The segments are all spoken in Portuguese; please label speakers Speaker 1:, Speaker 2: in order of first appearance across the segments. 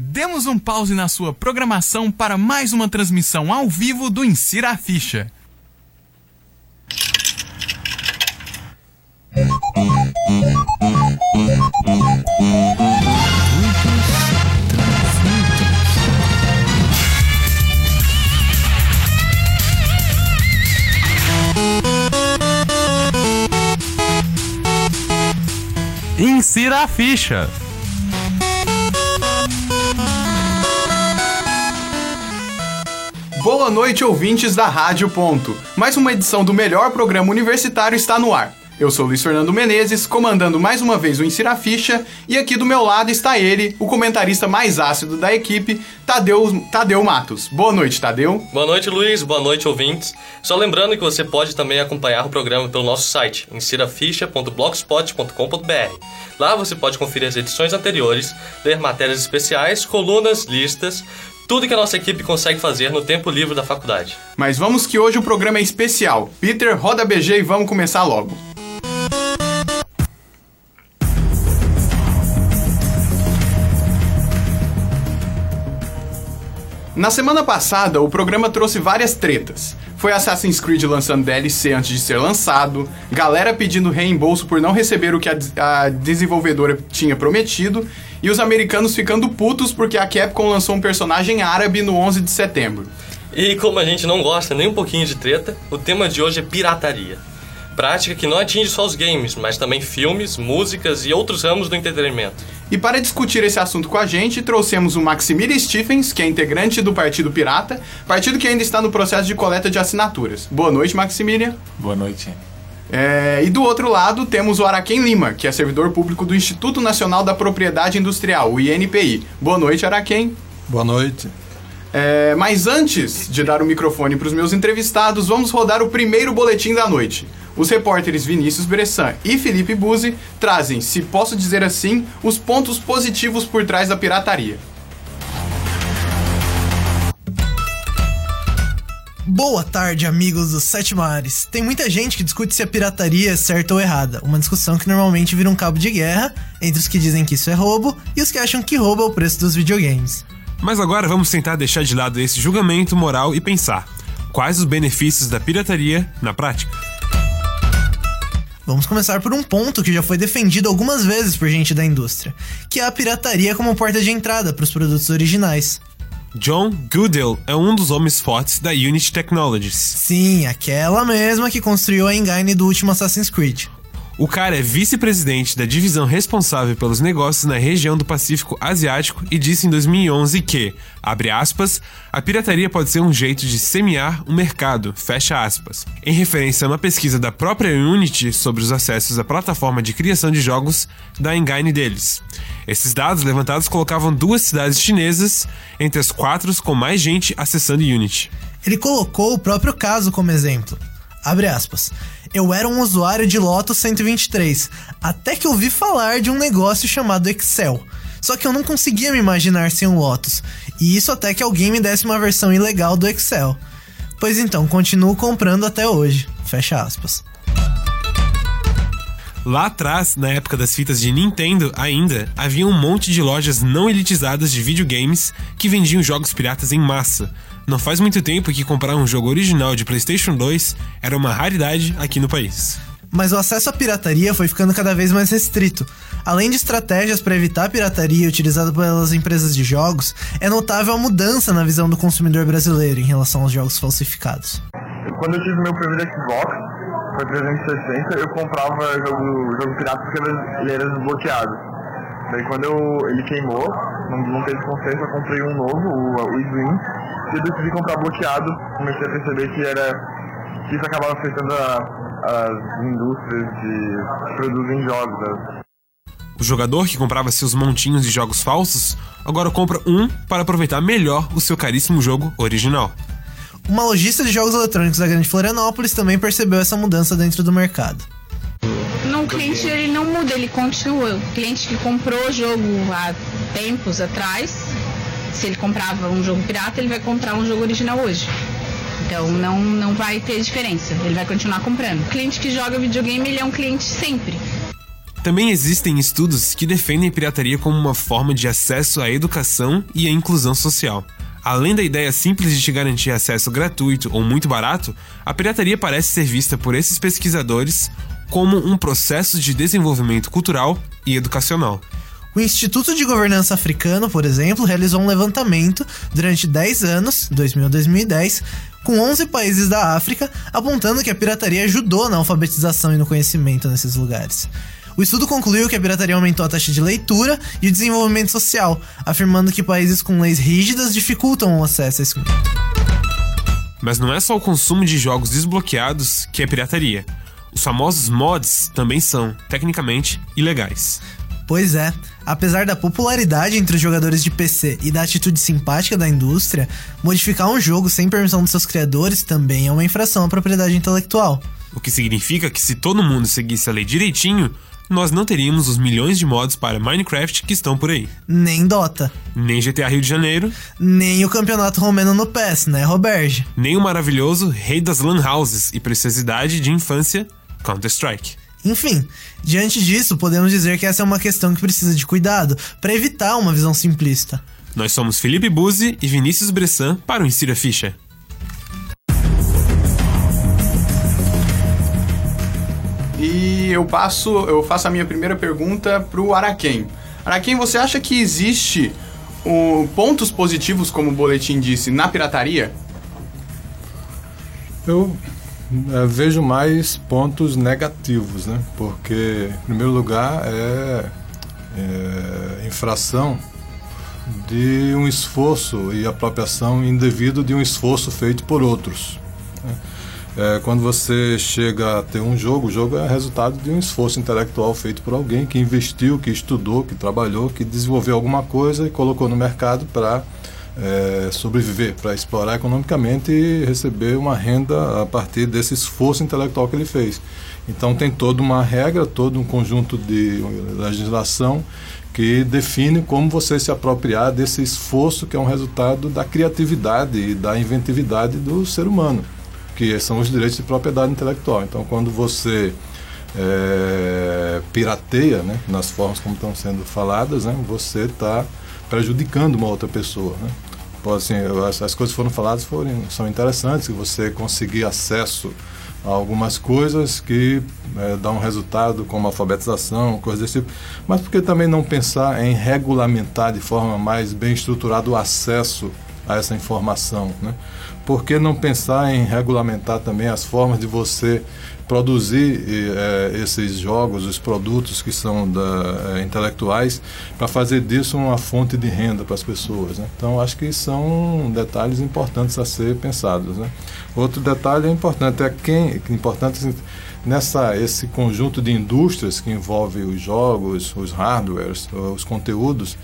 Speaker 1: Demos um pause na sua programação para mais uma transmissão ao vivo do Insira a Ficha. Insira a ficha. Boa noite, ouvintes da Rádio Ponto. Mais uma edição do melhor programa universitário está no ar. Eu sou Luiz Fernando Menezes, comandando mais uma vez o Insira Ficha, e aqui do meu lado está ele, o comentarista mais ácido da equipe, Tadeu, Tadeu Matos. Boa noite, Tadeu.
Speaker 2: Boa noite, Luiz. Boa noite, ouvintes. Só lembrando que você pode também acompanhar o programa pelo nosso site, insiraficha.blogspot.com.br. Lá você pode conferir as edições anteriores, ler matérias especiais, colunas, listas, tudo que a nossa equipe consegue fazer no tempo livre da faculdade.
Speaker 1: Mas vamos que hoje o programa é especial. Peter, roda BG e vamos começar logo. Na semana passada, o programa trouxe várias tretas. Foi Assassin's Creed lançando DLC antes de ser lançado, galera pedindo reembolso por não receber o que a, a desenvolvedora tinha prometido, e os americanos ficando putos porque a Capcom lançou um personagem árabe no 11 de setembro.
Speaker 2: E como a gente não gosta nem um pouquinho de treta, o tema de hoje é pirataria prática que não atinge só os games, mas também filmes, músicas e outros ramos do entretenimento.
Speaker 1: E para discutir esse assunto com a gente, trouxemos o Maximilian Stephens, que é integrante do Partido Pirata, partido que ainda está no processo de coleta de assinaturas. Boa noite, Maximilian.
Speaker 3: Boa noite.
Speaker 1: É, e do outro lado temos o Araquém Lima, que é servidor público do Instituto Nacional da Propriedade Industrial, o INPI. Boa noite, Araquém.
Speaker 4: Boa noite.
Speaker 1: É, mas antes de dar o microfone para os meus entrevistados, vamos rodar o primeiro boletim da noite. Os repórteres Vinícius Bressan e Felipe Buzzi trazem, se posso dizer assim, os pontos positivos por trás da pirataria.
Speaker 5: Boa tarde, amigos dos Sete Mares. Tem muita gente que discute se a pirataria é certa ou errada, uma discussão que normalmente vira um cabo de guerra entre os que dizem que isso é roubo e os que acham que roubo é o preço dos videogames.
Speaker 6: Mas agora vamos tentar deixar de lado esse julgamento moral e pensar: quais os benefícios da pirataria na prática?
Speaker 5: Vamos começar por um ponto que já foi defendido algumas vezes por gente da indústria, que é a pirataria como porta de entrada para os produtos originais.
Speaker 6: John Goodell é um dos homens fortes da Unity Technologies.
Speaker 5: Sim, aquela mesma que construiu a engine do último Assassin's Creed.
Speaker 6: O cara é vice-presidente da divisão responsável pelos negócios na região do Pacífico Asiático e disse em 2011 que, abre aspas, a pirataria pode ser um jeito de semear o mercado, fecha aspas, em referência a uma pesquisa da própria Unity sobre os acessos à plataforma de criação de jogos da engine deles. Esses dados levantados colocavam duas cidades chinesas entre as quatro com mais gente acessando Unity.
Speaker 5: Ele colocou o próprio caso como exemplo. Abre aspas. Eu era um usuário de Lotus 123, até que ouvi falar de um negócio chamado Excel. Só que eu não conseguia me imaginar sem um Lotus, e isso até que alguém me desse uma versão ilegal do Excel. Pois então, continuo comprando até hoje. Fecha aspas.
Speaker 6: Lá atrás, na época das fitas de Nintendo ainda, havia um monte de lojas não elitizadas de videogames que vendiam jogos piratas em massa, não faz muito tempo que comprar um jogo original de PlayStation 2 era uma raridade aqui no país.
Speaker 5: Mas o acesso à pirataria foi ficando cada vez mais restrito. Além de estratégias para evitar a pirataria utilizada pelas empresas de jogos, é notável a mudança na visão do consumidor brasileiro em relação aos jogos falsificados.
Speaker 7: Quando eu tive meu primeiro Xbox, foi 360, eu comprava jogo, jogo pirata porque ele era desbloqueado. Daí quando eu, ele queimou, não, não teve conserto, eu comprei um novo, o, o Slim, eu decidi comprar bloqueado, comecei a perceber que era que isso acabava afetando as indústrias de, que produzem jogos. Né?
Speaker 6: O jogador que comprava seus montinhos de jogos falsos agora compra um para aproveitar melhor o seu caríssimo jogo original.
Speaker 5: Uma lojista de jogos eletrônicos da Grande Florianópolis também percebeu essa mudança dentro do mercado.
Speaker 8: Não, o cliente ele não muda, ele continua. O cliente que comprou o jogo há tempos atrás, se ele comprava um jogo pirata, ele vai comprar um jogo original hoje. Então não, não vai ter diferença, ele vai continuar comprando. O cliente que joga videogame, ele é um cliente sempre.
Speaker 6: Também existem estudos que defendem a pirataria como uma forma de acesso à educação e à inclusão social. Além da ideia simples de te garantir acesso gratuito ou muito barato, a pirataria parece ser vista por esses pesquisadores como um processo de desenvolvimento cultural e educacional.
Speaker 5: O Instituto de Governança Africano, por exemplo, realizou um levantamento durante 10 anos, 2000 a 2010, com 11 países da África, apontando que a pirataria ajudou na alfabetização e no conhecimento nesses lugares. O estudo concluiu que a pirataria aumentou a taxa de leitura e o desenvolvimento social, afirmando que países com leis rígidas dificultam o acesso a esse.
Speaker 6: Mas não é só o consumo de jogos desbloqueados que é pirataria. Os famosos mods também são, tecnicamente, ilegais.
Speaker 5: Pois é, apesar da popularidade entre os jogadores de PC e da atitude simpática da indústria, modificar um jogo sem permissão dos seus criadores também é uma infração à propriedade intelectual.
Speaker 6: O que significa que se todo mundo seguisse a lei direitinho, nós não teríamos os milhões de mods para Minecraft que estão por aí.
Speaker 5: Nem Dota,
Speaker 6: Nem GTA Rio de Janeiro,
Speaker 5: nem o campeonato romeno no PES, né, Roberge?
Speaker 6: nem o maravilhoso rei das lan houses e preciosidade de infância, Counter-Strike.
Speaker 5: Enfim, diante disso, podemos dizer que essa é uma questão que precisa de cuidado para evitar uma visão simplista.
Speaker 6: Nós somos Felipe Buzzi e Vinícius Bressan para o Insira Ficha.
Speaker 1: E eu passo, eu faço a minha primeira pergunta pro Araquém. Araquém, você acha que existe o, pontos positivos, como o boletim disse, na pirataria?
Speaker 3: Eu vejo mais pontos negativos, né? Porque, em primeiro lugar, é, é infração de um esforço e apropriação indevido de um esforço feito por outros. né? É, quando você chega a ter um jogo, o jogo é resultado de um esforço intelectual feito por alguém que investiu, que estudou, que trabalhou, que desenvolveu alguma coisa e colocou no mercado para é, sobreviver, para explorar economicamente e receber uma renda a partir desse esforço intelectual que ele fez. Então tem toda uma regra, todo um conjunto de legislação que define como você se apropriar desse esforço que é um resultado da criatividade e da inventividade do ser humano, que são os direitos de propriedade intelectual. Então quando você é, pirateia, né, nas formas como estão sendo faladas, né, você está prejudicando uma outra pessoa. Né? Assim, as, as coisas foram faladas foram, são interessantes, você conseguir acesso a algumas coisas que eh, dão um resultado como alfabetização, coisas desse tipo. Mas por que também não pensar em regulamentar de forma mais bem estruturada o acesso a essa informação? Né? Por que não pensar em regulamentar também as formas de você produzir eh, esses jogos, os produtos que são da, eh, intelectuais, para fazer disso uma fonte de renda para as pessoas. Né? Então, acho que são detalhes importantes a ser pensados. Né? Outro detalhe é importante é quem importante nessa esse conjunto de indústrias que envolve os jogos, os hardwares, os conteúdos,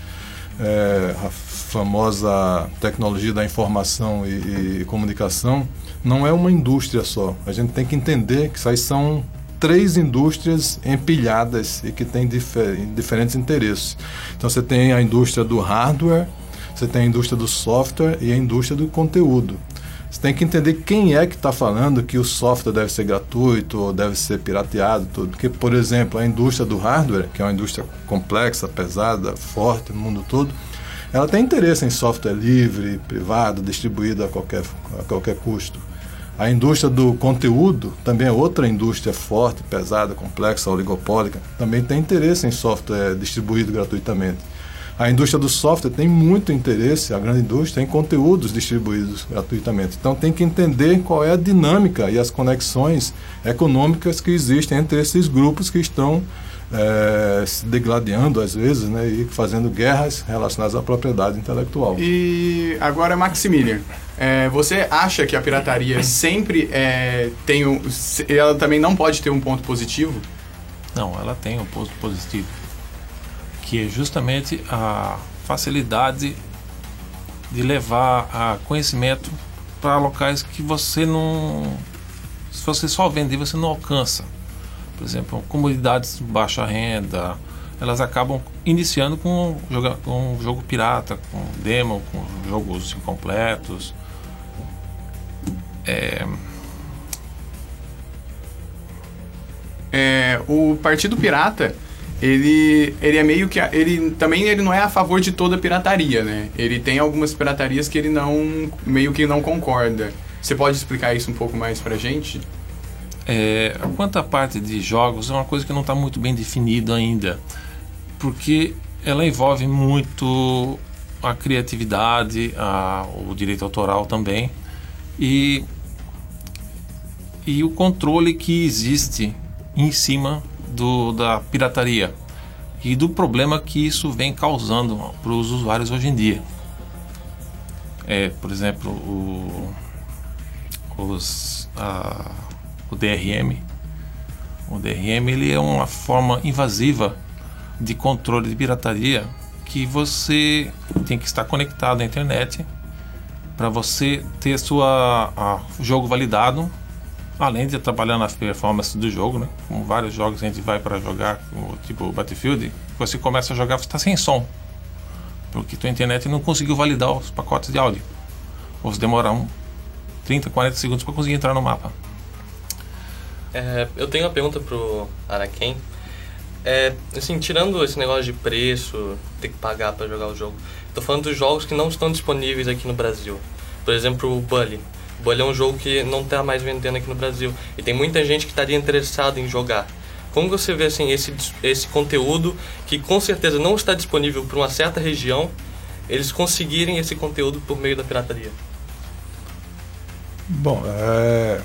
Speaker 3: é, a famosa tecnologia da informação e, e comunicação não é uma indústria só. A gente tem que entender que isso aí são três indústrias empilhadas e que têm difer diferentes interesses. Então você tem a indústria do hardware, você tem a indústria do software e a indústria do conteúdo. Você tem que entender quem é que está falando que o software deve ser gratuito ou deve ser pirateado, tudo. Porque, por exemplo, a indústria do hardware, que é uma indústria complexa, pesada, forte no mundo todo, ela tem interesse em software livre, privado, distribuído a qualquer, a qualquer custo. A indústria do conteúdo também é outra indústria forte, pesada, complexa, oligopólica, também tem interesse em software distribuído gratuitamente. A indústria do software tem muito interesse, a grande indústria, em conteúdos distribuídos gratuitamente. Então tem que entender qual é a dinâmica e as conexões econômicas que existem entre esses grupos que estão eh, se degladiando às vezes né, e fazendo guerras relacionadas à propriedade intelectual.
Speaker 1: E agora, Maximilian, é, você acha que a pirataria sempre é, tem um. Ela também não pode ter um ponto positivo?
Speaker 4: Não, ela tem um ponto positivo, que é justamente a facilidade de levar a conhecimento para locais que você não. Se você só vender, você não alcança. Por exemplo, comunidades de baixa renda, elas acabam iniciando com, com jogo pirata, com demo, com jogos incompletos. É,
Speaker 1: É, o Partido Pirata ele, ele é meio que. Ele também ele não é a favor de toda pirataria, né? Ele tem algumas piratarias que ele não. meio que não concorda. Você pode explicar isso um pouco mais pra gente?
Speaker 4: É, quanto à parte de jogos, é uma coisa que não está muito bem definida ainda, porque ela envolve muito a criatividade, a- o direito autoral também, e, e o controle que existe em cima do, da pirataria e do problema que isso vem causando para os usuários hoje em dia. É, por exemplo, o, os, a, o DRM. O DRM ele é uma forma invasiva de controle de pirataria que você tem que estar conectado à internet para você ter sua a, jogo validado, além de trabalhar na performance do jogo, né? Como vários jogos a gente vai para jogar, tipo Battlefield, você começa a jogar você está sem som, porque tua internet não conseguiu validar os pacotes de áudio. Ou você demora um 30, 40 segundos para conseguir entrar no mapa.
Speaker 2: É, eu tenho uma pergunta pro Araken. É, assim, tirando esse negócio de preço, ter que pagar para jogar o jogo, tô falando dos jogos que não estão disponíveis aqui no Brasil. Por exemplo, o Bully. O Bully é um jogo que não está mais vendendo aqui no Brasil e tem muita gente que estaria interessada em jogar. Como você vê assim esse esse conteúdo que com certeza não está disponível para uma certa região, eles conseguirem esse conteúdo por meio da pirataria?
Speaker 3: Bom, é,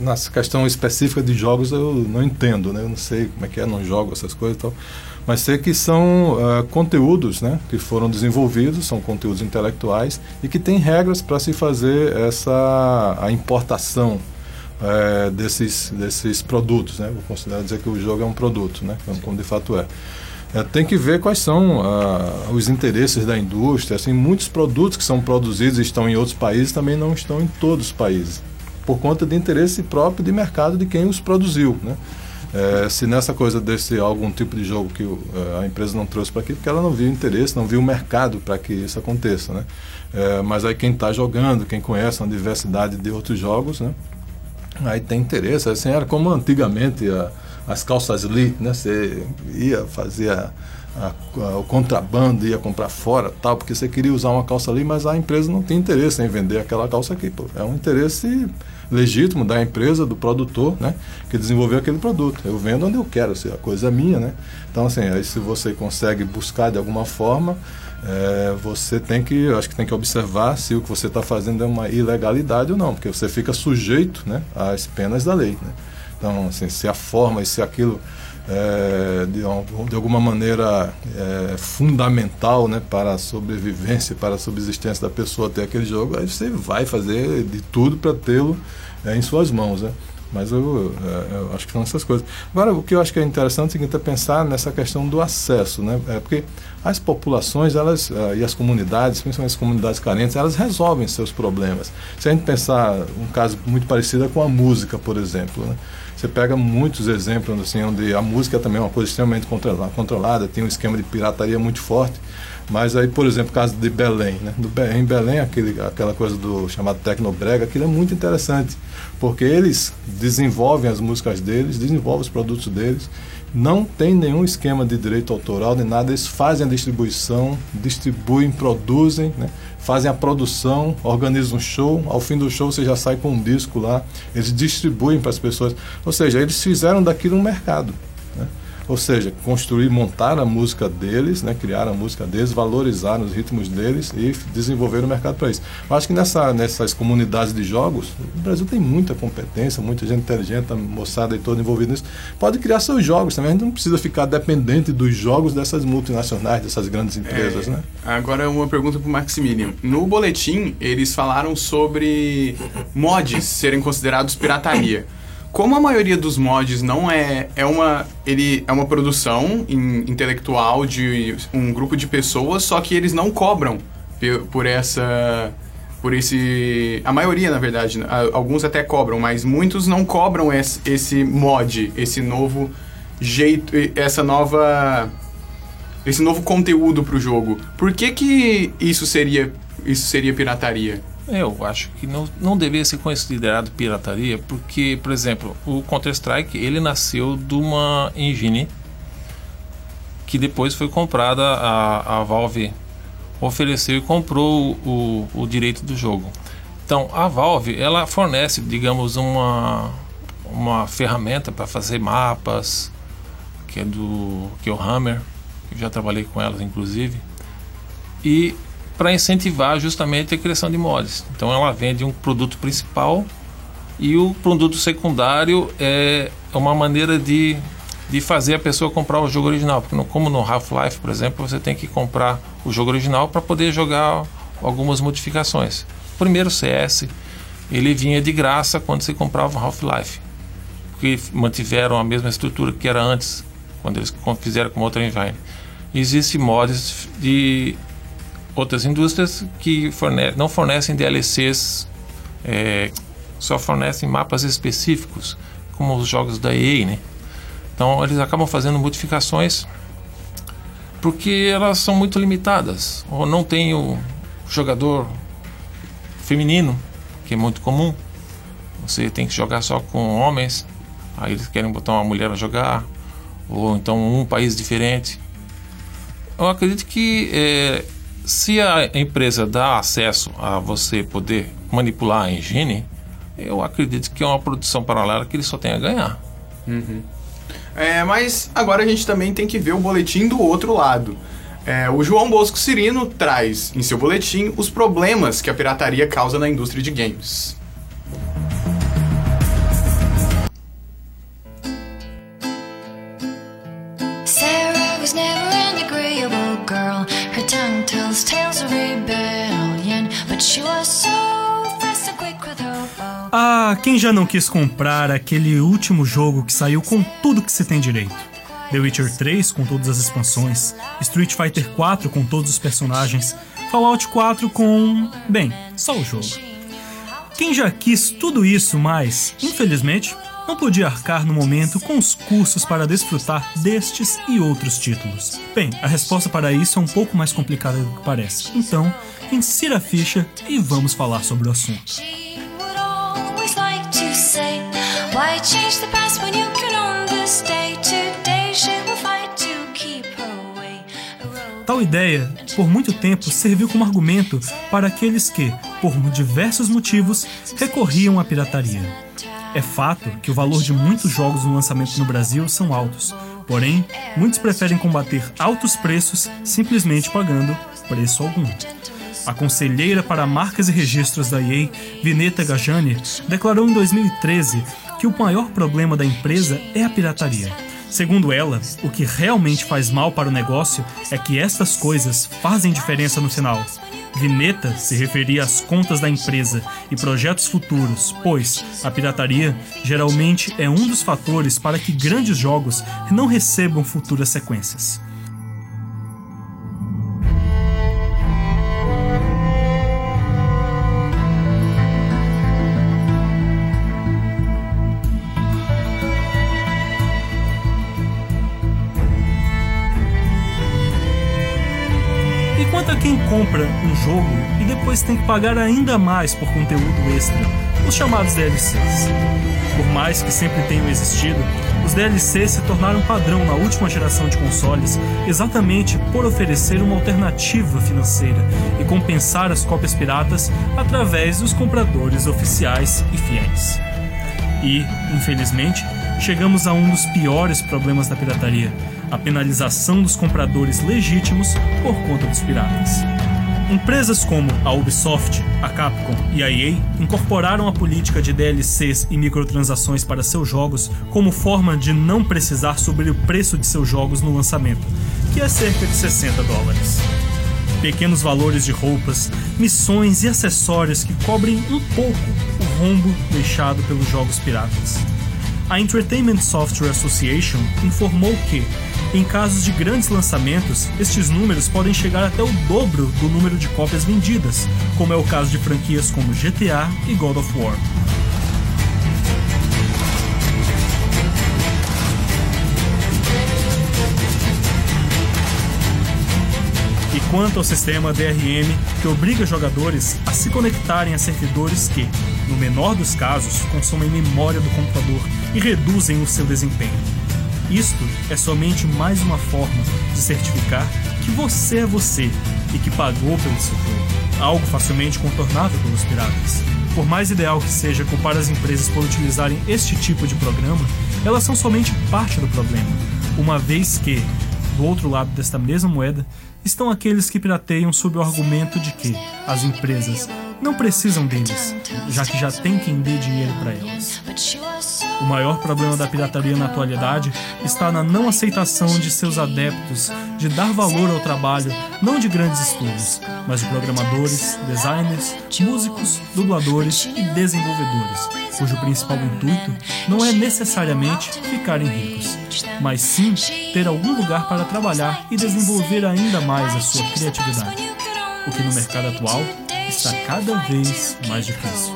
Speaker 3: nessa questão específica de jogos eu não entendo, né? Eu não sei como é que é, não jogo essas coisas e tal. Mas sei que são é, conteúdos né, que foram desenvolvidos, são conteúdos intelectuais e que tem regras para se fazer essa a importação é, desses, desses produtos. Né? Vou considerar dizer que o jogo é um produto, né? como de fato é. É, tem que ver quais são ah, os interesses da indústria. Assim, muitos produtos que são produzidos e estão em outros países também não estão em todos os países, por conta de interesse próprio de mercado de quem os produziu. Né? É, se nessa coisa desse algum tipo de jogo que eh, a empresa não trouxe para aqui, porque ela não viu interesse, não viu mercado para que isso aconteça. Né? É, mas aí quem está jogando, quem conhece uma diversidade de outros jogos, né? aí tem interesse. Assim, era como antigamente a, as calças Lee, né? Você ia fazer a, a, o contrabando, ia comprar fora, tal, porque você queria usar uma calça ali, mas a empresa não tem interesse em vender aquela calça aqui. Pô. É um interesse legítimo da empresa, do produtor, né? Que desenvolveu aquele produto. Eu vendo onde eu quero, se a coisa é minha, né? Então, assim, aí se você consegue buscar de alguma forma, é, você tem que, eu acho que tem que observar se o que você está fazendo é uma ilegalidade ou não, porque você fica sujeito, né? Às penas da lei, né? Então, assim, se a forma e se aquilo é, de, de, alguma maneira é, fundamental né, para a sobrevivência, para a subsistência da pessoa ter aquele jogo, aí você vai fazer de tudo para tê-lo é, em suas mãos. Né? Mas eu, eu, acho que são essas coisas. Agora, o que eu acho que é interessante é, é pensar nessa questão do acesso, né? É porque as populações elas, e as comunidades, principalmente as comunidades carentes, elas resolvem seus problemas. Se a gente pensar um caso muito parecido com a música, por exemplo, né? Você pega muitos exemplos assim, onde a música também é uma coisa extremamente controlada, tem um esquema de pirataria muito forte. Mas aí, por exemplo, o caso de Belém, né? Do, em Belém, aquele, aquela coisa do chamado Tecnobrega, aquilo é muito interessante, porque eles desenvolvem as músicas deles, desenvolvem os produtos deles, não tem nenhum esquema de direito autoral nem nada, eles fazem a distribuição, distribuem, produzem, né? fazem a produção, organizam um show, ao fim do show você já sai com um disco lá, eles distribuem para as pessoas, ou seja, eles fizeram daquilo um mercado. Né? Ou seja, construir, montar a música deles, né, criar a música deles, valorizar os ritmos deles e desenvolver o mercado para isso. Eu acho que nessa, nessas comunidades de jogos, o Brasil tem muita competência, muita gente inteligente, moçada e toda envolvida nisso, pode criar seus jogos também. A gente não precisa ficar dependente dos jogos dessas multinacionais, dessas grandes empresas,
Speaker 1: É,
Speaker 3: né?
Speaker 1: Agora uma pergunta pro Maximilian. No boletim, eles falaram sobre mods serem considerados pirataria. Como a maioria dos mods não é é uma ele é uma produção in- intelectual de um grupo de pessoas, só que eles não cobram por essa por esse a maioria na verdade, alguns até cobram, mas muitos não cobram esse, esse mod, esse novo jeito, essa nova esse novo conteúdo pro jogo. Por que que isso seria isso seria pirataria?
Speaker 4: Eu acho que não, não deveria ser considerado pirataria, porque, por exemplo, o Counter-Strike, ele nasceu de uma engine que depois foi comprada, a, a Valve ofereceu e comprou o, o direito do jogo. Então, a Valve, ela fornece, digamos, uma, uma ferramenta para fazer mapas, que é do que é o Hammer, eu já trabalhei com elas inclusive, e para incentivar justamente a criação de mods. Então ela vende um produto principal e o produto secundário é uma maneira de, de fazer a pessoa comprar o jogo original, porque no, como no Half-Life, por exemplo, você tem que comprar o jogo original para poder jogar algumas modificações. O primeiro CS, ele vinha de graça quando você comprava o Half-Life, porque mantiveram a mesma estrutura que era antes, quando eles fizeram com outra engine. Existem mods de outras indústrias que forne não fornecem DLCs, é, só fornecem mapas específicos, como os jogos da EA, né? Então eles acabam fazendo modificações porque elas são muito limitadas. Ou não tem o jogador feminino, que é muito comum. Você tem que jogar só com homens, aí eles querem botar uma mulher a jogar, ou então um país diferente. Eu acredito que é, se a empresa dá acesso a você poder manipular a engine, eu acredito que é uma produção paralela que ele só tem a ganhar.
Speaker 1: Uhum. É, mas agora a gente também tem que ver o boletim do outro lado. É, o João Bosco Cirino traz em seu boletim os problemas que a pirataria causa na indústria de games.
Speaker 9: Ah, quem já não quis comprar aquele último jogo que saiu com tudo que se tem direito? The Witcher 3 com todas as expansões, Street Fighter 4 com todos os personagens, Fallout 4 com, bem, só o jogo. Quem já quis tudo isso, mas, infelizmente, não podia arcar no momento com os custos para desfrutar destes e outros títulos. Bem, a resposta para isso é um pouco mais complicada do que parece. Então, insira a ficha e vamos falar sobre o assunto. Tal ideia, por muito tempo, serviu como argumento para aqueles que, por diversos motivos, recorriam à pirataria. É fato que o valor de muitos jogos no lançamento no Brasil são altos, porém, muitos preferem combater altos preços simplesmente pagando preço algum. A conselheira para marcas e registros da EA, Vineta Gajani, declarou em 2013 que o maior problema da empresa é a pirataria. Segundo ela, o que realmente faz mal para o negócio é que estas coisas fazem diferença no final. Vineta se referia às contas da empresa e projetos futuros, pois a pirataria geralmente é um dos fatores para que grandes jogos não recebam futuras sequências. Compra um jogo e depois tem que pagar ainda mais por conteúdo extra, os chamados DLCs. Por mais que sempre tenham existido, os DLCs se tornaram padrão na última geração de consoles exatamente por oferecer uma alternativa financeira e compensar as cópias piratas através dos compradores oficiais e fiéis. E, infelizmente, chegamos a um dos piores problemas da pirataria: a penalização dos compradores legítimos por conta dos piratas. Empresas como a Ubisoft, a Capcom e a EA incorporaram a política de DLCs e microtransações para seus jogos como forma de não precisar sobre o preço de seus jogos no lançamento, que é cerca de 60 dólares. Pequenos valores de roupas, missões e acessórios que cobrem um pouco o rombo deixado pelos jogos piratas. A Entertainment Software Association informou que, em casos de grandes lançamentos, estes números podem chegar até o dobro do número de cópias vendidas, como é o caso de franquias como GTA e God of War. E quanto ao sistema DRM, que obriga jogadores a se conectarem a servidores que, no menor dos casos, consomem memória do computador e reduzem o seu desempenho. Isto é somente mais uma forma de certificar que você é você e que pagou pelo seu jogo, algo facilmente contornável pelos piratas. Por mais ideal que seja culpar as empresas por utilizarem este tipo de programa, elas são somente parte do problema, uma vez que, do outro lado desta mesma moeda, estão aqueles que pirateiam sob o argumento de que as empresas não precisam deles, já que já tem quem dê dinheiro para elas. O maior problema da pirataria na atualidade está na não aceitação de seus adeptos de dar valor ao trabalho não de grandes estúdios, mas de programadores, designers, músicos, dubladores e desenvolvedores, cujo principal intuito não é necessariamente ficarem ricos, mas sim ter algum lugar para trabalhar e desenvolver ainda mais a sua criatividade, o que no mercado atual está cada vez mais difícil.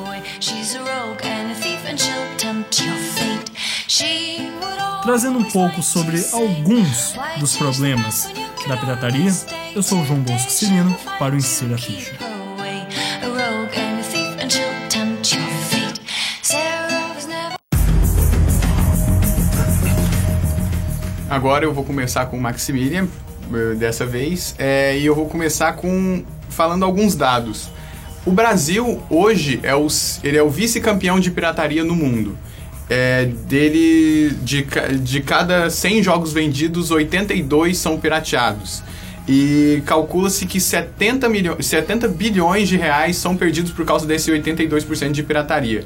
Speaker 9: Trazendo um pouco sobre alguns dos problemas da pirataria, eu sou o João Bosco Cirino para o Insira Ficha.
Speaker 1: Agora eu vou começar com o Maximilian, eh, dessa vez, é, e eu vou começar com falando alguns dados. O Brasil hoje é o, ele é o vice-campeão de pirataria no mundo. É, dele de, de cada 100 jogos vendidos, 82 são pirateados. E calcula-se que 70, milho, 70 bilhões de reais são perdidos por causa desse 82% de pirataria.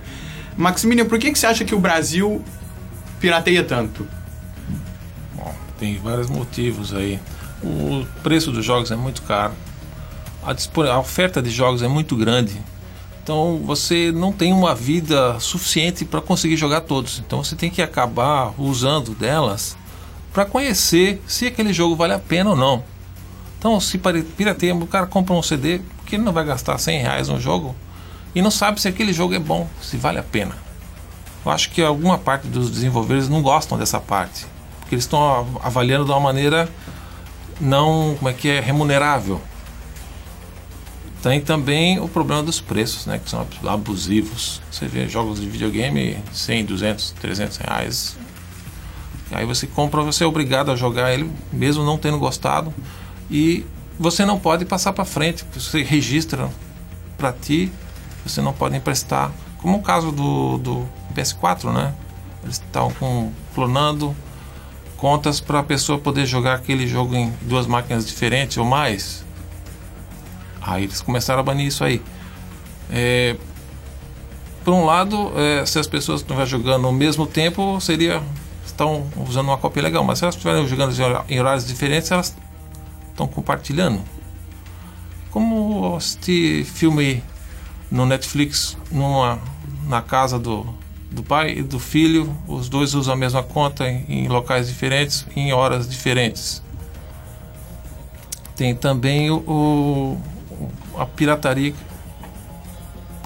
Speaker 1: Maximilian, por que, que você acha que o Brasil pirateia tanto?
Speaker 4: Bom, tem vários motivos aí. O preço dos jogos é muito caro. A, a oferta de jogos é muito grande. Então você não tem uma vida suficiente para conseguir jogar todos. Então você tem que acabar usando delas para conhecer se aquele jogo vale a pena ou não. Então se pirateia, o cara compra um CD porque ele não vai gastar 100 reais no jogo e não sabe se aquele jogo é bom, se vale a pena. Eu acho que alguma parte dos desenvolvedores não gostam dessa parte, porque eles estão av- avaliando de uma maneira não, como é que é, remunerável. Tem também o problema dos preços, né, que são ab- abusivos. Você vê jogos de videogame 100, 200, 300 reais. Aí você compra, você é obrigado a jogar ele, mesmo não tendo gostado. E você não pode passar para frente, você registra para ti, você não pode emprestar. Como o caso do, do PS4, né? Eles com- clonando contas para a pessoa poder jogar aquele jogo em duas máquinas diferentes ou mais. Aí eles começaram a banir isso aí. É, por um lado, é, se as pessoas estiverem jogando ao mesmo tempo, seria estão usando uma cópia legal. Mas se elas estiverem jogando em horários diferentes, elas estão compartilhando. Como assistir filme no Netflix numa, na casa do, do pai e do filho, os dois usam a mesma conta em, em locais diferentes, em horas diferentes. Tem também o, o- a pirataria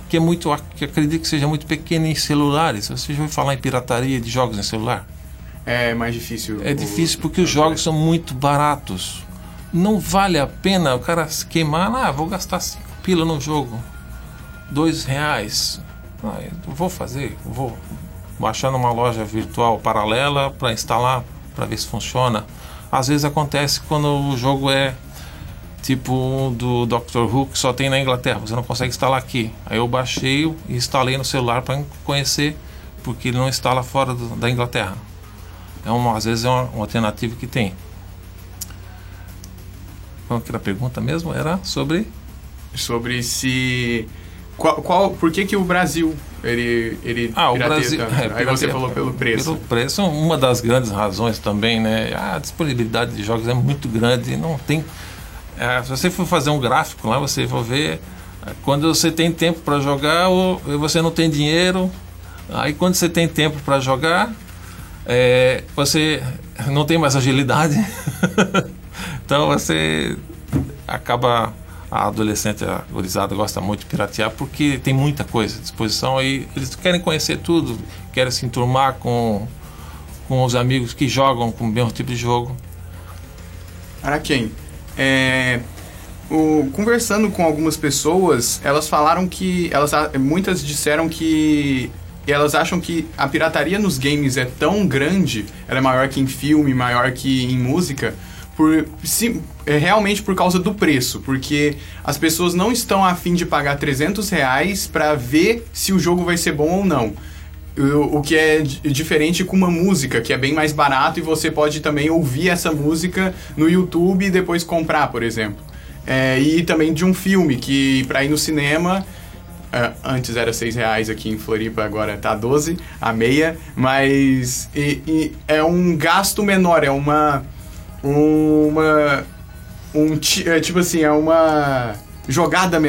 Speaker 4: que é muito, que acredito que seja muito pequena em celulares. Você já ouviu falar em pirataria de jogos em celular?
Speaker 1: É mais difícil.
Speaker 4: É
Speaker 1: o-
Speaker 4: difícil porque os jogos são muito baratos. Não vale a pena o cara se queimar. Ah, vou gastar cinco pila no jogo. Dois reais. Ah, vou fazer. Vou baixar numa loja virtual paralela para instalar, para ver se funciona. Às vezes acontece quando o jogo é tipo um do Doctor Who que só tem na Inglaterra. Você não consegue instalar aqui. Aí eu baixei e instalei no celular para conhecer, porque ele não instala fora do- da Inglaterra. É uma, às vezes é uma, uma alternativa que tem. Qual que era a pergunta mesmo? Era sobre.
Speaker 1: Sobre se. Qual, qual, por que, que o Brasil ele, ele
Speaker 4: Ah, o Brasil.
Speaker 1: tanto?
Speaker 4: é,
Speaker 1: Aí você falou pelo preço.
Speaker 4: Pelo preço, uma das grandes razões também, né? A disponibilidade de jogos é muito grande não tem. É, se você for fazer um gráfico lá, você vai ver é, quando você tem tempo para jogar ou você não tem dinheiro. Aí quando você tem tempo para jogar, é, você não tem mais agilidade. então você acaba a adolescente, a gurizada gosta muito de piratear porque tem muita coisa à disposição e eles querem conhecer tudo, querem se enturmar com, com os amigos que jogam com o mesmo tipo de jogo.
Speaker 1: Araquém, é, o- conversando com algumas pessoas, elas falaram que. Elas, muitas disseram que elas acham que a pirataria nos games é tão grande, ela é maior que em filme, maior que em música, por, sim, é realmente por causa do preço, porque as pessoas não estão a fim de pagar 300 reais para ver se o jogo vai ser bom ou não. O, que é di- diferente com uma música, que é bem mais barato e você pode também ouvir essa música no YouTube e depois comprar, por exemplo. É, e também de um filme, que para ir no cinema é, antes era 6 reais aqui em Floripa, agora tá 12, a meia, mas e- e é um gasto menor, é uma. Uma. Um, é, tipo assim, é uma jogada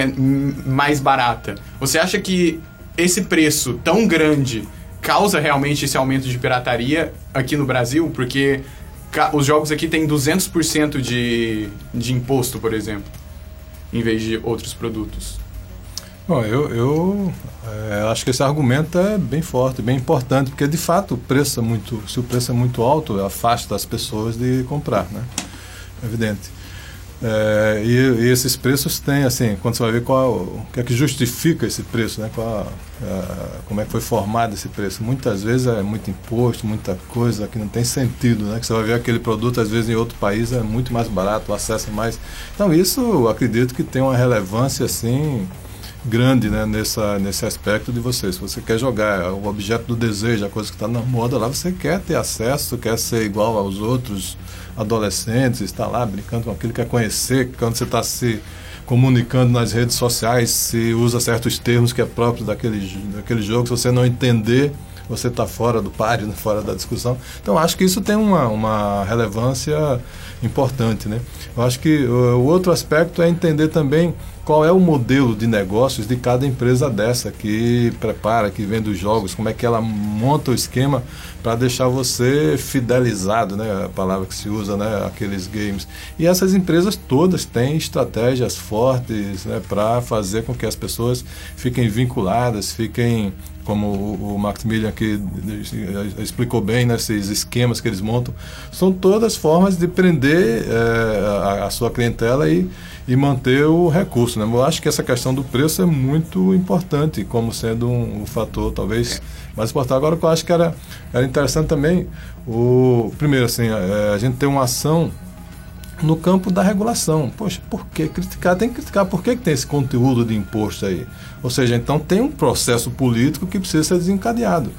Speaker 1: mais barata. Você acha que esse preço tão grande causa realmente esse aumento de pirataria aqui no Brasil? Porque os jogos aqui têm 200% de, de imposto, por exemplo, em vez de outros produtos.
Speaker 3: Bom, eu, eu é, acho que esse argumento é bem forte, bem importante, porque de fato o preço é muito, se o preço é muito alto, afasta as pessoas de comprar, né? É evidente. É, e, e esses preços têm, assim, quando você vai ver qual, o que é que justifica esse preço, né? Qual, a- como é que foi formado esse preço. Muitas vezes é muito imposto, muita coisa que não tem sentido, né? Que você vai ver aquele produto, às vezes, em outro país é muito mais barato, o acesso é mais... Então, isso acredito que tem uma relevância, assim, grande né, nessa, nesse aspecto de você. Se você quer jogar o objeto do desejo, a coisa que está na moda lá, você quer ter acesso, quer ser igual aos outros adolescentes, está lá brincando com aquilo, quer conhecer, quando você está se comunicando nas redes sociais, se usa certos termos que é próprio daquele, daquele jogo, se você não entender, você está fora do páreo, né, fora da discussão. Então, acho que isso tem uma, uma relevância importante. Né? Eu acho que uh, o outro aspecto é entender também qual é o modelo de negócios de cada empresa dessa que prepara, que vende os jogos, como é que ela monta o esquema para deixar você fidelizado, né, a palavra que se usa, né, aqueles games. E essas empresas todas têm estratégias fortes né, para fazer com que as pessoas fiquem vinculadas, fiquem como o, Maximilian aqui eh, explicou bem, né, esses esquemas que eles montam, são todas formas de prender eh, a, a sua clientela e, e manter o recurso. Né? Eu acho que essa questão do preço é muito importante, como sendo um, um fator talvez mais importante. Agora, o que eu acho que era, era interessante também, o primeiro, assim, a, a gente tem uma ação no campo da regulação. Poxa, por que criticar? Tem que criticar por que, que tem esse conteúdo de imposto aí. Ou seja, então tem um processo político que precisa ser desencadeado.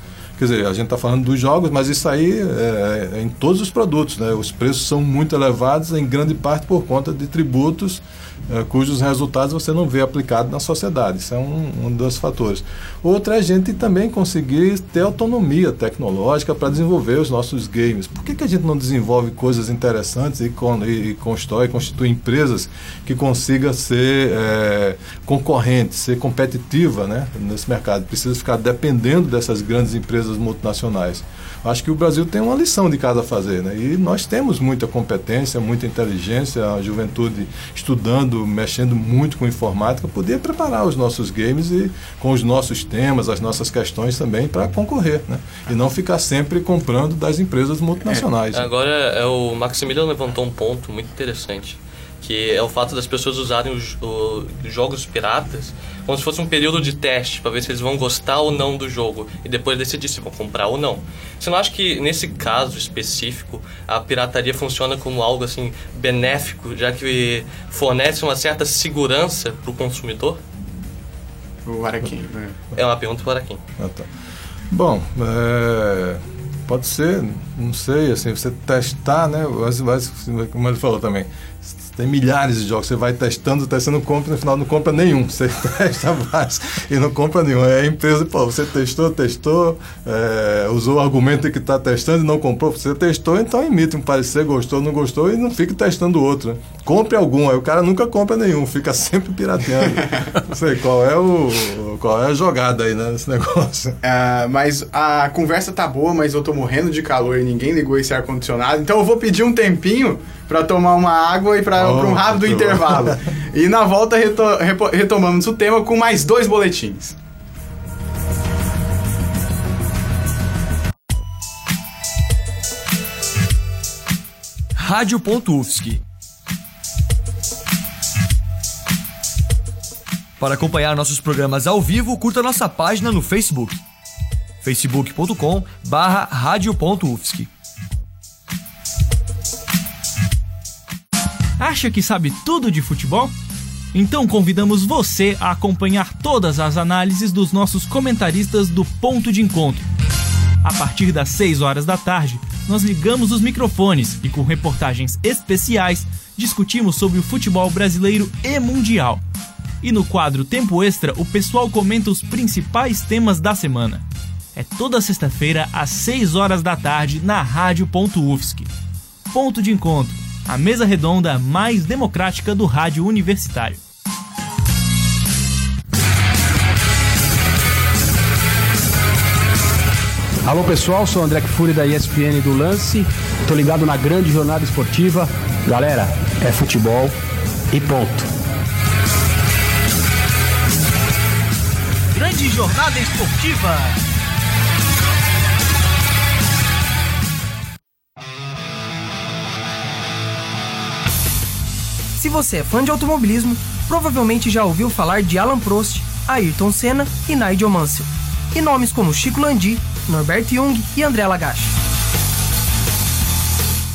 Speaker 3: Quer dizer, a gente está falando dos jogos, mas isso aí é, é em todos os produtos. Né? Os preços são muito elevados, em grande parte por conta de tributos é, cujos resultados você não vê aplicado na sociedade. Isso é um, um dos fatores. Outro é a gente também conseguir ter autonomia tecnológica para desenvolver os nossos games. Por que, que a gente não desenvolve coisas interessantes e, con e constrói, constitui empresas que consiga ser é, concorrente, ser competitiva né, nesse mercado? Precisa ficar dependendo dessas grandes empresas multinacionais. Acho que o Brasil tem uma lição de casa a fazer, né? E nós temos muita competência, muita inteligência, a juventude estudando, mexendo muito com informática, poder preparar os nossos games e com os nossos temas, as nossas questões também para concorrer, né? E não ficar sempre comprando das empresas multinacionais. né?
Speaker 2: Agora, é, o Maximilian levantou um ponto muito interessante, que é o fato das pessoas usarem os, o- os jogos piratas como se fosse um período de teste para ver se eles vão gostar ou não do jogo e depois decidir se vão comprar ou não. Você não acha que nesse caso específico a pirataria funciona como algo assim benéfico, já que fornece uma certa segurança para o consumidor?
Speaker 1: O Araquém, né?
Speaker 2: É uma pergunta para quem?
Speaker 3: Ah, tá. Bom, é, pode ser, não sei, assim, você testar, né? Mas, mas, como ele falou também, tem milhares de jogos, você vai testando, testando, compra, no final não compra nenhum. Você testa mais e não compra nenhum. É a empresa, pô, você testou, testou, é, usou o argumento que está testando e não comprou. Você testou, então emite um parecer, gostou, não gostou e não fique testando outro. né? Compre algum, aí o cara nunca compra nenhum, fica sempre pirateando. não sei qual é, o, qual é a jogada aí né, nesse negócio.
Speaker 1: Ah, mas a conversa tá boa, mas eu tô morrendo de calor e ninguém ligou esse ar-condicionado. Então eu vou pedir um tempinho pra tomar uma água e pra,
Speaker 3: Oh,
Speaker 1: um rápido intervalo.
Speaker 3: bom.
Speaker 1: e na volta reto- repo- retomamos o tema com mais dois boletins.
Speaker 10: Rádio.UFSC. Para acompanhar nossos programas ao vivo, curta nossa página no Facebook. facebook.com barra
Speaker 9: Acha que sabe tudo de futebol? Então convidamos você a acompanhar todas as análises dos nossos comentaristas do Ponto de Encontro. A partir das 6 horas da tarde, nós ligamos os microfones e, com reportagens especiais, discutimos sobre o futebol brasileiro e mundial. E no quadro Tempo Extra, o pessoal comenta os principais temas da semana. É toda sexta-feira, às 6 horas da tarde, na Rádio.UFSC. Ponto de Encontro, a mesa redonda mais democrática do rádio universitário.
Speaker 11: Alô pessoal, sou o André Kfouri da ESPN do Lance. Tô ligado na grande jornada esportiva. Galera, é futebol e ponto.
Speaker 5: Grande jornada esportiva.
Speaker 12: Se você é fã de automobilismo, provavelmente já ouviu falar de Alan Prost, Ayrton Senna e Nigel Mansell. E nomes como Chico Landi, Norbert Jung e André Lagache.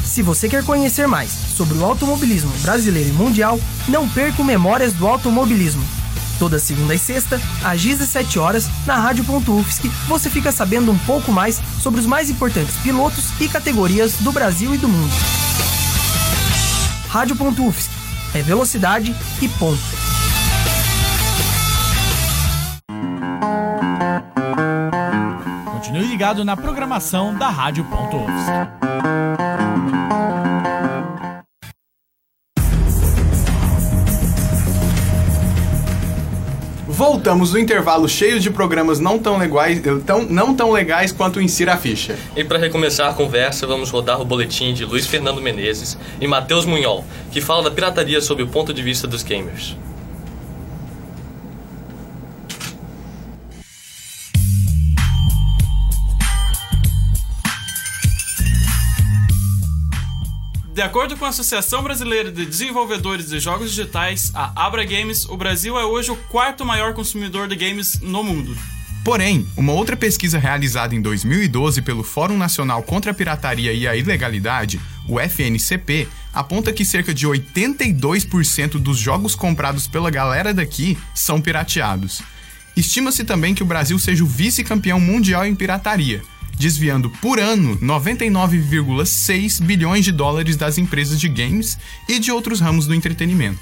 Speaker 12: Se você quer conhecer mais sobre o automobilismo brasileiro e mundial, não perca o Memórias do Automobilismo. Toda segunda e sexta, às 17 horas, na Rádio.UFSC, você fica sabendo um pouco mais sobre os mais importantes pilotos e categorias do Brasil e do mundo. Rádio.UFSC é velocidade e ponto.
Speaker 9: Continue ligado na programação da Rádio.UFSC.
Speaker 1: Voltamos do intervalo cheio de programas não tão legais, tão, não tão legais quanto o Insira a Ficha.
Speaker 2: E para recomeçar a conversa, vamos rodar o boletim de Luiz Fernando Menezes e Matheus Munhol, que fala da pirataria sob o ponto de vista dos gamers.
Speaker 13: De acordo com a Associação Brasileira de Desenvolvedores de Jogos Digitais, a Abra Games, o Brasil é hoje o quarto maior consumidor de games no mundo.
Speaker 1: Porém, uma outra pesquisa realizada em 2012 pelo Fórum Nacional contra a Pirataria e a Ilegalidade, o FNCP, aponta que cerca de 82% dos jogos comprados pela galera daqui são pirateados. Estima-se também que o Brasil seja o vice-campeão mundial em pirataria, desviando por ano 99,6 bilhões de dólares das empresas de games e de outros ramos do entretenimento.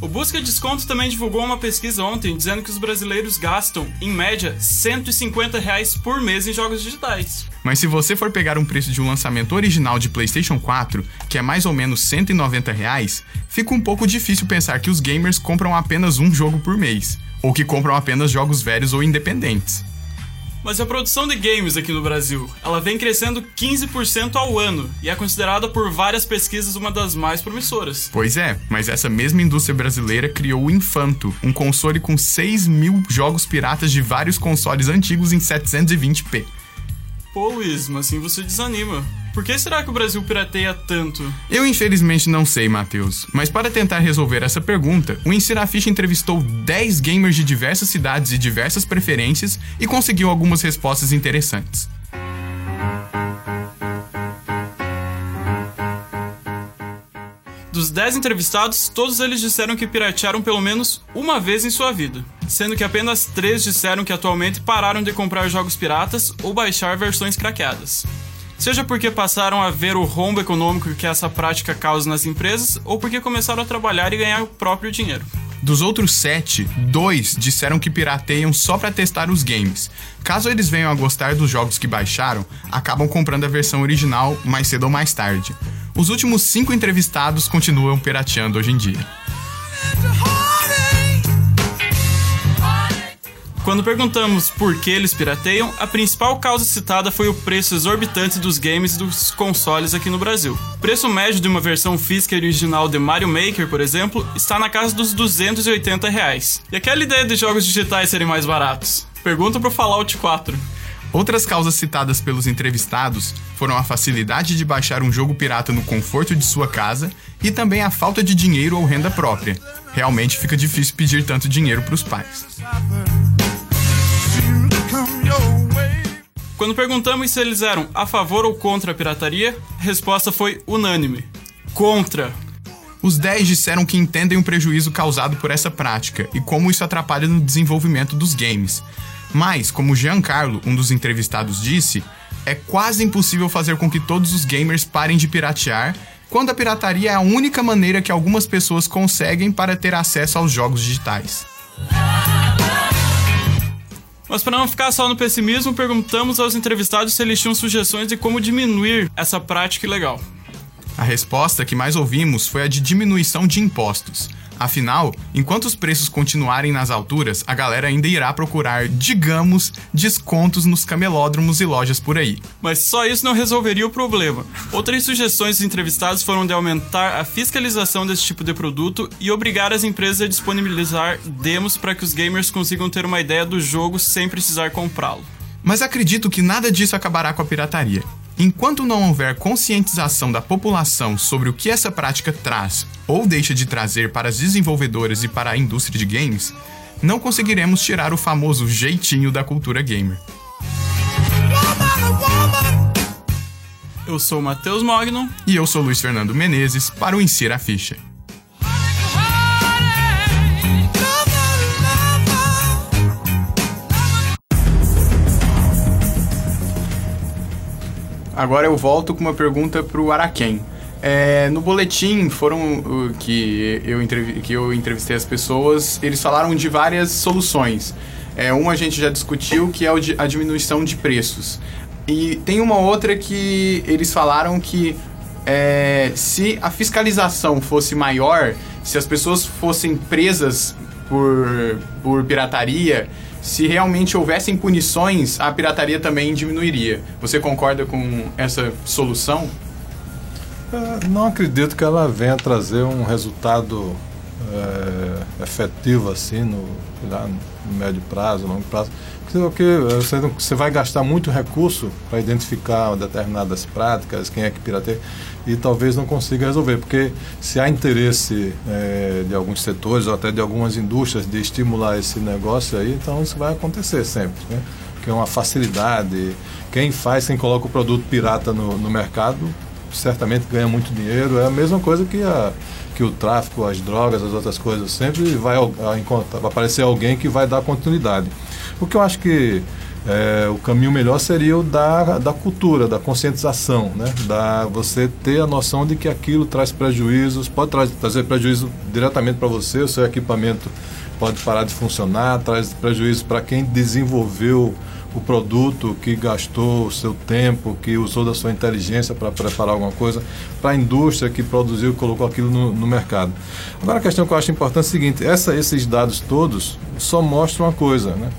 Speaker 13: O Busca Desconto também divulgou uma pesquisa ontem dizendo que os brasileiros gastam, em média, 150 reais por mês em jogos digitais.
Speaker 1: Mas se você for pegar um preço de um lançamento original de PlayStation 4, que é mais ou menos 190 reais, fica um pouco difícil pensar que os gamers compram apenas um jogo por mês, ou que compram apenas jogos velhos ou independentes.
Speaker 13: Mas a produção de games aqui no Brasil, ela vem crescendo 15% ao ano e é considerada por várias pesquisas uma das mais promissoras.
Speaker 1: Pois é, mas essa mesma indústria brasileira criou o Infanto, um console com 6 mil jogos piratas de vários consoles antigos em 720p.
Speaker 13: Pô, Luiz, mas assim você desanima. Por que será que o Brasil pirateia tanto?
Speaker 1: Eu infelizmente não sei, Matheus, mas para tentar resolver essa pergunta, o Insira Ficha entrevistou 10 gamers de diversas cidades e diversas preferências e conseguiu algumas respostas interessantes.
Speaker 13: Dos 10 entrevistados, todos eles disseram que piratearam pelo menos uma vez em sua vida, sendo que apenas 3 disseram que atualmente pararam de comprar jogos piratas ou baixar versões craqueadas. Seja porque passaram a ver o rombo econômico que essa prática causa nas empresas, ou porque começaram a trabalhar e ganhar o próprio dinheiro.
Speaker 1: Dos outros sete, dois disseram que pirateiam só para testar os games. Caso eles venham a gostar dos jogos que baixaram, acabam comprando a versão original mais cedo ou mais tarde. Os últimos cinco entrevistados continuam pirateando hoje em dia.
Speaker 13: Quando perguntamos por que eles pirateiam, a principal causa citada foi o preço exorbitante dos games e dos consoles aqui no Brasil. O preço médio de uma versão física original de Mario Maker, por exemplo, está na casa dos 280 reais. E aquela ideia de jogos digitais serem mais baratos? Pergunta pro Fallout 4.
Speaker 1: Outras causas citadas pelos entrevistados foram a facilidade de baixar um jogo pirata no conforto de sua casa e também a falta de dinheiro ou renda própria. Realmente fica difícil pedir tanto dinheiro para os pais.
Speaker 13: Quando perguntamos se eles eram a favor ou contra a pirataria, a resposta foi unânime: contra.
Speaker 1: Os 10 disseram que entendem o prejuízo causado por essa prática e como isso atrapalha no desenvolvimento dos games. Mas, como Giancarlo, um dos entrevistados, disse, é quase impossível fazer com que todos os gamers parem de piratear, quando a pirataria é a única maneira que algumas pessoas conseguem para ter acesso aos jogos digitais.
Speaker 13: Mas para não ficar só no pessimismo, perguntamos aos entrevistados se eles tinham sugestões de como diminuir essa prática ilegal.
Speaker 1: A resposta que mais ouvimos foi a de diminuição de impostos. Afinal, enquanto os preços continuarem nas alturas, a galera ainda irá procurar, digamos, descontos nos camelódromos e lojas por aí.
Speaker 13: Mas só isso não resolveria o problema. Outras sugestões dos entrevistados foram de aumentar a fiscalização desse tipo de produto e obrigar as empresas a disponibilizar demos para que os gamers consigam ter uma ideia do jogo sem precisar comprá-lo.
Speaker 1: Mas acredito que nada disso acabará com a pirataria. Enquanto não houver conscientização da população sobre o que essa prática traz ou deixa de trazer para as desenvolvedoras e para a indústria de games, não conseguiremos tirar o famoso jeitinho da cultura gamer.
Speaker 13: Eu sou o Matheus Mognon.
Speaker 1: E eu sou Luiz Fernando Menezes para o Insira a Ficha. Agora eu volto com uma pergunta para o Araquém. É, no boletim foram uh, que eu, que eu entrevistei as pessoas, eles falaram de várias soluções. É, uma a gente já discutiu, que é a diminuição de preços. E tem uma outra que eles falaram que é, se a fiscalização fosse maior, se as pessoas fossem presas por, por pirataria, se realmente houvessem punições, a pirataria também diminuiria. Você concorda com essa solução?
Speaker 3: É, Não acredito que ela venha trazer um resultado é, efetivo assim no, lá médio prazo, longo prazo. Porque você, você vai gastar muito recurso para identificar determinadas práticas, quem é que pirateia, e talvez não consiga resolver. Porque se há interesse é, de alguns setores ou até de algumas indústrias de estimular esse negócio aí, então isso vai acontecer sempre. Né? Que é uma facilidade. Quem faz, quem coloca o produto pirata no, no mercado, certamente ganha muito dinheiro. É a mesma coisa que, a, que o tráfico, as drogas, as outras coisas. Sempre vai, vai aparecer alguém que vai dar continuidade. O que eu acho que é, o caminho melhor seria o da, da cultura, da conscientização, né? da você ter a noção de que aquilo traz prejuízos, pode tra trazer prejuízo diretamente para você, o seu equipamento pode parar de funcionar, traz prejuízo para quem desenvolveu o produto, que gastou o seu tempo, que usou da sua inteligência para preparar alguma coisa, para a indústria que produziu e colocou aquilo no, no mercado. Agora a questão que eu acho importante é a seguinte, essa, esses dados todos só mostram uma coisa, né?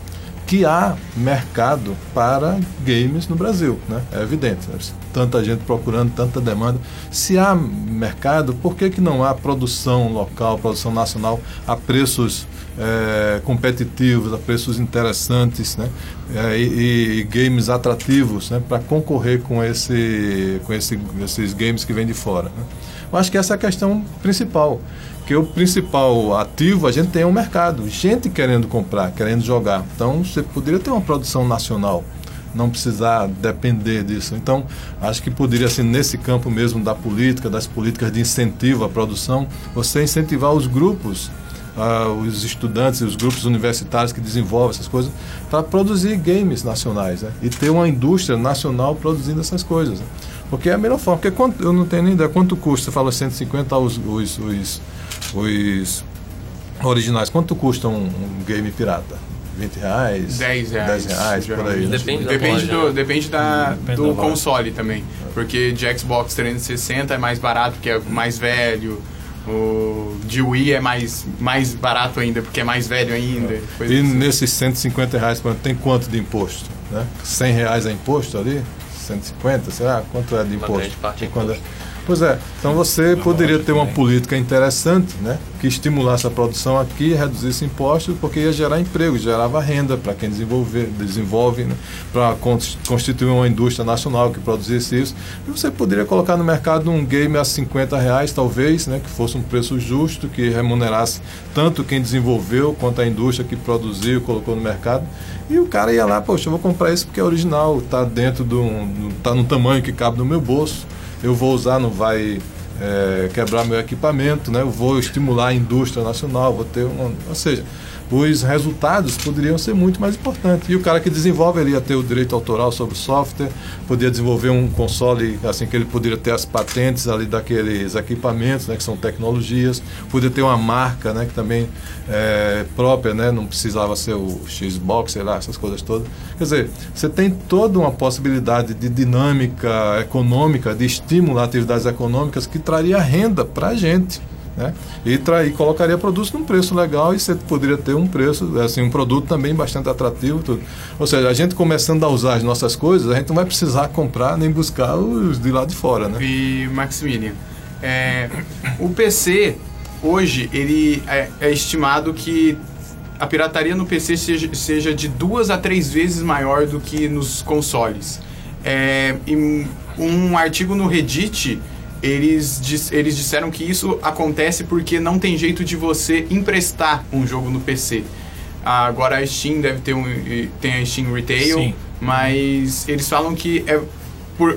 Speaker 3: que há mercado para games no Brasil, né? É evidente. né? Tanta gente procurando, tanta demanda. Se há mercado, por que, que não há produção local, produção nacional a preços eh, competitivos, a preços interessantes, né? Eh, e, e games atrativos, né? Para concorrer com esse, com esse, esses games que vêm de fora. Né? Eu acho que essa é a questão principal. Que o principal ativo a gente tem é o mercado, gente querendo comprar, querendo jogar. Então você poderia ter uma produção nacional, não precisar depender disso. Então acho que poderia assim nesse campo mesmo da política, das políticas de incentivo à produção, você incentivar os grupos ah, os estudantes e os grupos universitários que desenvolvem essas coisas para produzir games nacionais né? e ter uma indústria nacional produzindo essas coisas. né? Porque é a melhor forma. Porque quanto, eu não tenho nem ideia quanto custa, você fala 150 os, os, os, os originais. Quanto custa um, um game pirata? 20 reais?
Speaker 1: 10 reais.
Speaker 3: 10 reais, por aí.
Speaker 2: Depende da
Speaker 1: Depende, do, depende, da,
Speaker 3: Depende
Speaker 1: do
Speaker 3: loja.
Speaker 1: console também. Porque de Xbox 360 é mais barato, porque é mais velho. O de Wii é mais, mais barato ainda, porque é mais velho ainda. coisa
Speaker 3: E
Speaker 1: assim.
Speaker 3: nesses 150 reais, quanto- tem quanto de imposto? Né? 100 reais é imposto ali? 150, sei lá, quanto é de
Speaker 2: Uma
Speaker 3: imposto?
Speaker 2: grande parte é
Speaker 3: é- Pois é, então você poderia ter uma política interessante, né? Que estimulasse a produção aqui, reduzisse impostos, porque ia gerar emprego, gerava renda para quem desenvolver, desenvolve, né? para constituir uma indústria nacional que produzisse isso. E você poderia colocar no mercado um game a 50 reais, talvez, né? Que fosse um preço justo, que remunerasse tanto quem desenvolveu quanto a indústria que produziu, colocou no mercado. E o cara ia lá, poxa, eu vou comprar isso porque é original, está dentro do, do. tá no tamanho que cabe no meu bolso eu vou usar, não vai é, quebrar meu equipamento, né? eu vou estimular a indústria nacional, vou ter uma. Ou seja, os resultados poderiam ser muito mais importantes. E o cara que desenvolve ele ia ter o direito autoral sobre o software, podia desenvolver um console, assim que ele poderia ter as patentes ali daqueles equipamentos, né, que são tecnologias, podia ter uma marca, né, que também é própria, né, não precisava ser o Xbox, sei lá, essas coisas todas. Quer dizer, você tem toda uma possibilidade de dinâmica econômica, de estímulo a atividades econômicas que traria renda para a gente. Né? E, trair, colocaria produtos num preço legal e você poderia ter um preço, assim, um produto também bastante atrativo. Tudo. Ou seja, a gente começando a usar as nossas coisas, a gente não vai precisar comprar nem buscar os de lá de fora. Né?
Speaker 1: E Maximilian, é, o PC hoje ele é, é, estimado que a pirataria no PC seja, seja, de duas a três vezes maior do que nos consoles. É, um artigo no Reddit eles, eles disseram que isso acontece porque não tem jeito de você emprestar um jogo no PC. Agora a Steam deve ter um. Tem a Steam Retail, Sim. mas eles falam que é por,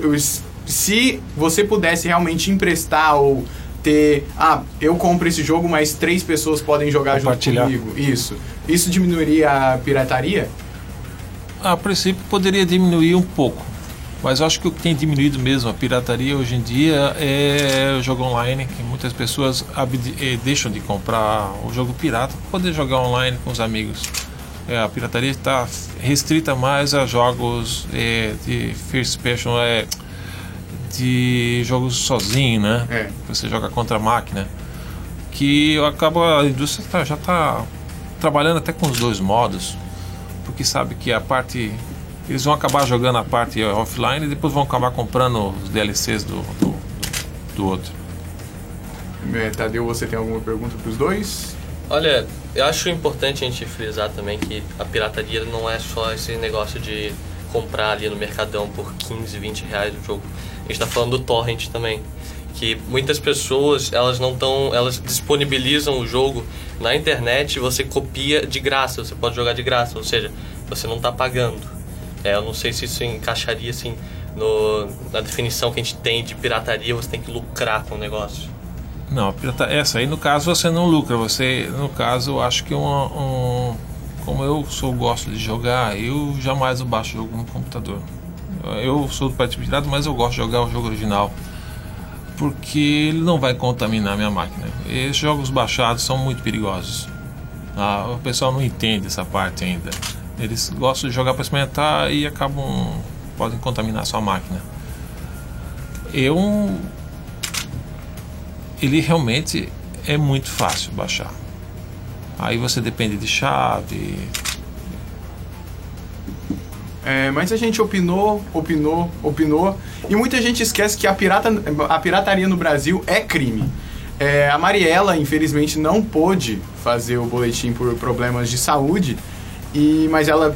Speaker 1: se você pudesse realmente emprestar ou ter. Ah, eu compro esse jogo, mas três pessoas podem jogar junto comigo. Isso. Isso diminuiria a pirataria?
Speaker 4: A princípio poderia diminuir um pouco mas eu acho que o que tem diminuído mesmo a pirataria hoje em dia é o jogo online, que muitas pessoas eh, deixam de comprar o jogo pirata para poder jogar online com os amigos. É, a pirataria está restrita mais a jogos é, de first person, é, de jogos sozinho, né? É. Você joga contra a máquina. Que acaba a indústria tá, já está trabalhando até com os dois modos, porque sabe que a parte eles vão acabar jogando a parte offline e depois vão acabar comprando os DLCs do, do, do outro.
Speaker 1: É, Tadeu, você tem alguma pergunta para os dois?
Speaker 2: Olha, eu acho importante a gente frisar também que a pirataria não é só esse negócio de comprar ali no Mercadão por 15, 20 reais o jogo. A gente está falando do torrent também. Que muitas pessoas, elas não estão, elas disponibilizam o jogo na internet e você copia de graça, você pode jogar de graça, ou seja, você não está pagando. É, eu não sei se isso encaixaria assim no, na definição que a gente tem de pirataria, você tem que lucrar com o negócio.
Speaker 4: Não, pirata, essa aí no caso você não lucra, você no caso eu acho que um como eu sou gosto de jogar, eu jamais baixo jogo no computador. Eu sou do partido pirata, mas eu gosto de jogar o jogo original porque ele não vai contaminar minha máquina. Esses jogos baixados são muito perigosos. Ah, o pessoal não entende essa parte ainda. Eles gostam de jogar para experimentar e acabam podem contaminar sua máquina. Eu ele realmente é muito fácil baixar. Aí você depende de chave.
Speaker 1: É, mas a gente opinou, opinou, opinou e muita gente esquece que a, pirata, a pirataria no Brasil é crime. É, a Mariela, infelizmente, não pôde fazer o boletim por problemas de saúde, e, mas ela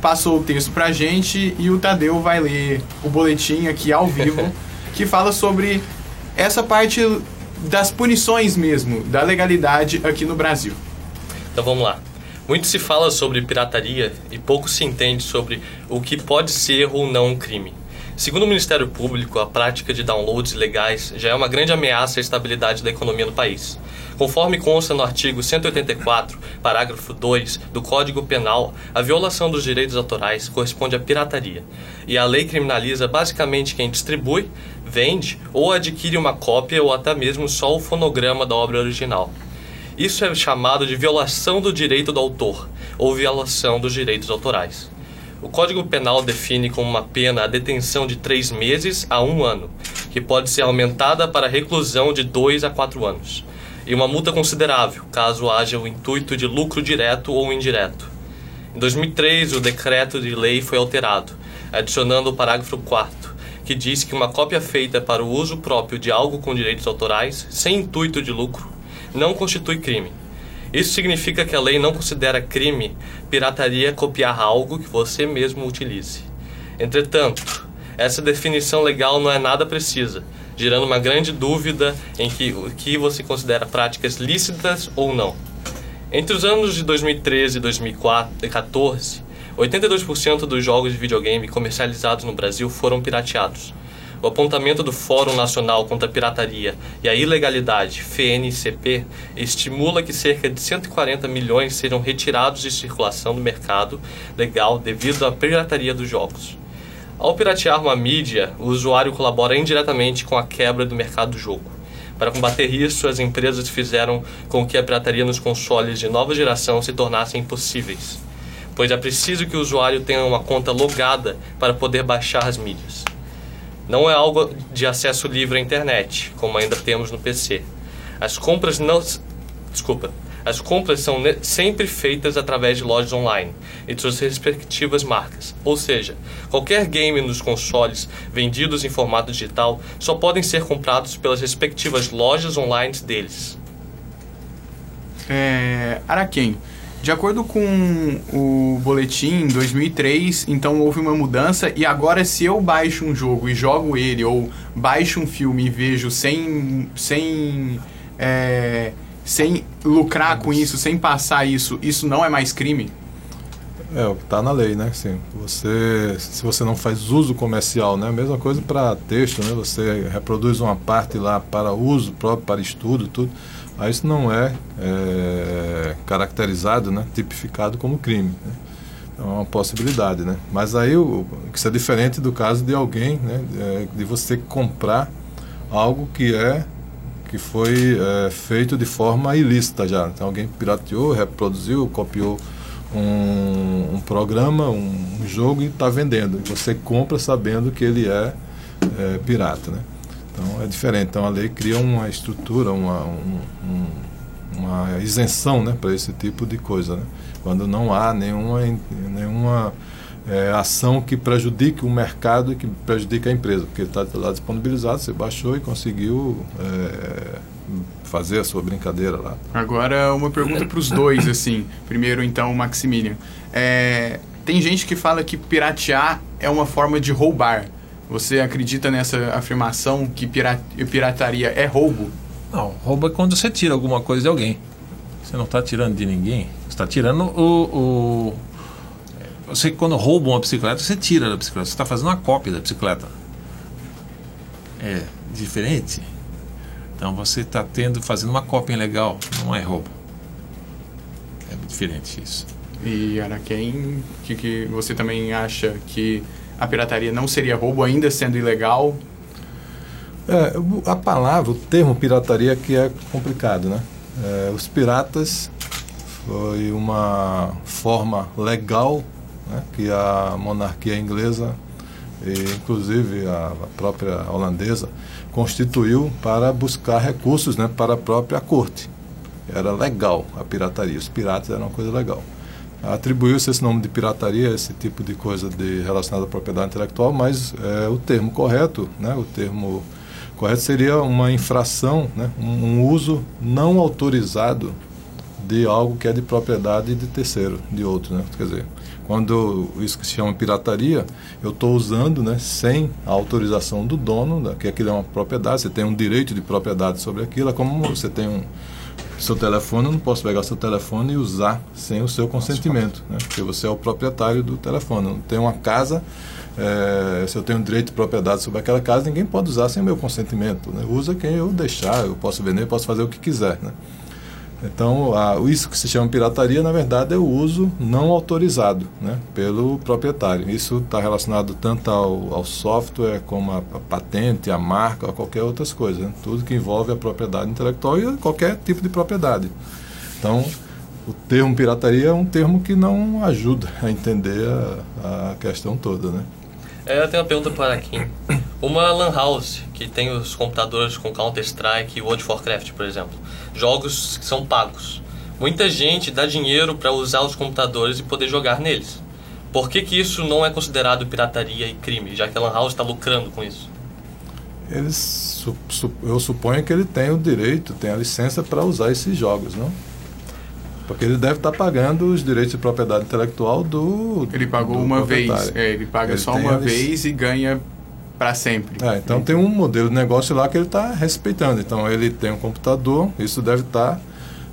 Speaker 1: passou o texto pra gente e o Tadeu vai ler o boletim aqui ao vivo que fala sobre essa parte das punições mesmo, da legalidade aqui no Brasil.
Speaker 2: Então vamos lá. Muito se fala sobre pirataria e pouco se entende sobre o que pode ser ou não um crime. Segundo o Ministério Público, a prática de downloads ilegais já é uma grande ameaça à estabilidade da economia no país. Conforme consta no artigo 184, parágrafo 2 do Código Penal, a violação dos direitos autorais corresponde à pirataria, e a lei criminaliza basicamente quem distribui, vende ou adquire uma cópia ou até mesmo só o fonograma da obra original. Isso é chamado de violação do direito do autor ou violação dos direitos autorais. O Código Penal define como uma pena a detenção de três meses a um ano, que pode ser aumentada para reclusão de dois a quatro anos e uma multa considerável, caso haja o intuito de lucro direto ou indireto. Em 2003, o decreto de lei foi alterado, adicionando o parágrafo 4 que diz que uma cópia feita para o uso próprio de algo com direitos autorais, sem intuito de lucro, não constitui crime. Isso significa que a lei não considera crime pirataria copiar algo que você mesmo utilize. Entretanto, essa definição legal não é nada precisa, gerando uma grande dúvida em que o que você considera práticas lícitas ou não. Entre os anos de 2013 e 2014, 82% dos jogos de videogame comercializados no Brasil foram pirateados. O apontamento do Fórum Nacional contra a Pirataria e a Ilegalidade, FNCP, estimula que cerca de 140 milhões serão retirados de circulação do mercado legal devido à pirataria dos jogos. Ao piratear uma mídia, o usuário colabora indiretamente com a quebra do mercado do jogo. Para combater isso, as empresas fizeram com que a pirataria nos consoles de nova geração se tornasse impossíveis, pois é preciso que o usuário tenha uma conta logada para poder baixar as mídias. Não é algo de acesso livre à internet, como ainda temos no PC. As compras não. Desculpa. As compras são sempre feitas através de lojas online e suas respectivas marcas. Ou seja, qualquer game nos consoles vendidos em formato digital só podem ser comprados pelas respectivas lojas online deles.
Speaker 1: É, Araquém, de acordo com o boletim em 2003, então houve uma mudança e agora se eu baixo um jogo e jogo ele ou baixo um filme e vejo sem sem é, sem lucrar com isso, sem passar isso, isso não é mais crime?
Speaker 3: É o que está na lei, né? Sim, você, se você não faz uso comercial, né? Mesma coisa para texto, né? Você reproduz uma parte lá para uso próprio, para estudo, tudo. Aí isso não é, é, caracterizado, né? Tipificado como crime. Né? É uma possibilidade, né? Mas aí o, isso é diferente do caso de alguém, né? É, de você comprar algo que é que foi é, feito de forma ilícita já. Então alguém pirateou, reproduziu, copiou um, um programa, um, um jogo e está vendendo. Você compra sabendo que ele é, é, pirata, né? Então é diferente. Então a lei cria uma estrutura, uma, um, um, uma isenção, né, para esse tipo de coisa, né? Quando não há nenhuma nenhuma é, ação que prejudique o mercado e que prejudique a empresa, porque ele está lá disponibilizado, você baixou e conseguiu é, fazer a sua brincadeira lá.
Speaker 1: Agora, uma pergunta para os dois, assim. Primeiro, então, Maximilian. É, tem gente que fala que piratear é uma forma de roubar. Você acredita nessa afirmação que pira- pirataria é roubo?
Speaker 4: Não, roubo é quando você tira alguma coisa de alguém. Você não está tirando de ninguém. Você está tirando o, o- Você, quando rouba uma bicicleta, você tira da bicicleta. Você está fazendo uma cópia da bicicleta. É diferente. Então você está tendo, fazendo uma cópia legal. Não é roubo. É diferente isso.
Speaker 1: E, Araquém, que, que você também acha que a pirataria não seria roubo ainda sendo ilegal?
Speaker 3: É, a palavra, o termo pirataria que é complicado, né? É, os piratas foi uma forma legal né, que a monarquia inglesa e inclusive a, a própria holandesa constituiu para buscar recursos né, para a própria corte. Era legal a pirataria, os piratas eram uma coisa legal. Atribuiu-se esse nome de pirataria, esse tipo de coisa de relacionada à propriedade intelectual, mas é, o termo correto, né, o termo correto seria uma infração, né, um, um uso não autorizado de algo que é de propriedade de terceiro, de outro, né? Quer dizer, quando isso que se chama pirataria, eu estou usando, né, sem a autorização do dono, né, que aquilo é uma propriedade, você tem um direito de propriedade sobre aquilo, é como você tem um seu telefone, eu não posso pegar seu telefone e usar sem o seu consentimento, né? Porque você é o proprietário do telefone. Eu tenho uma casa, eh, se eu tenho direito de propriedade sobre aquela casa, ninguém pode usar sem o meu consentimento. Né? Usa quem eu deixar, eu posso vender, eu posso fazer o que quiser, né? Então, a, isso que se chama pirataria, na verdade, é o uso não autorizado né, pelo proprietário. Isso está relacionado tanto ao, ao software, como a, a patente, a marca, a qualquer outras coisas. né? Tudo que envolve a propriedade intelectual e qualquer tipo de propriedade. Então, o termo pirataria é um termo que não ajuda a entender a, a questão toda. Né?
Speaker 2: É, eu tenho uma pergunta para Kim. Uma lan house que tem os computadores com Counter-Strike e World of Warcraft, por exemplo. Jogos que são pagos. Muita gente dá dinheiro para usar os computadores e poder jogar neles. Por que, que isso não é considerado pirataria e crime, já que a Lan House está lucrando com isso?
Speaker 3: Eles, su- su- eu suponho que ele tem o direito, tem a licença para usar esses jogos, não? Porque ele deve estar pagando os direitos de propriedade intelectual do.
Speaker 1: Ele pagou
Speaker 3: do
Speaker 1: uma vez. É, ele paga
Speaker 3: Ele
Speaker 1: só uma vez e ganha pra sempre.
Speaker 3: É, então tem um modelo de negócio lá que ele está respeitando. Então ele tem um computador, isso deve estar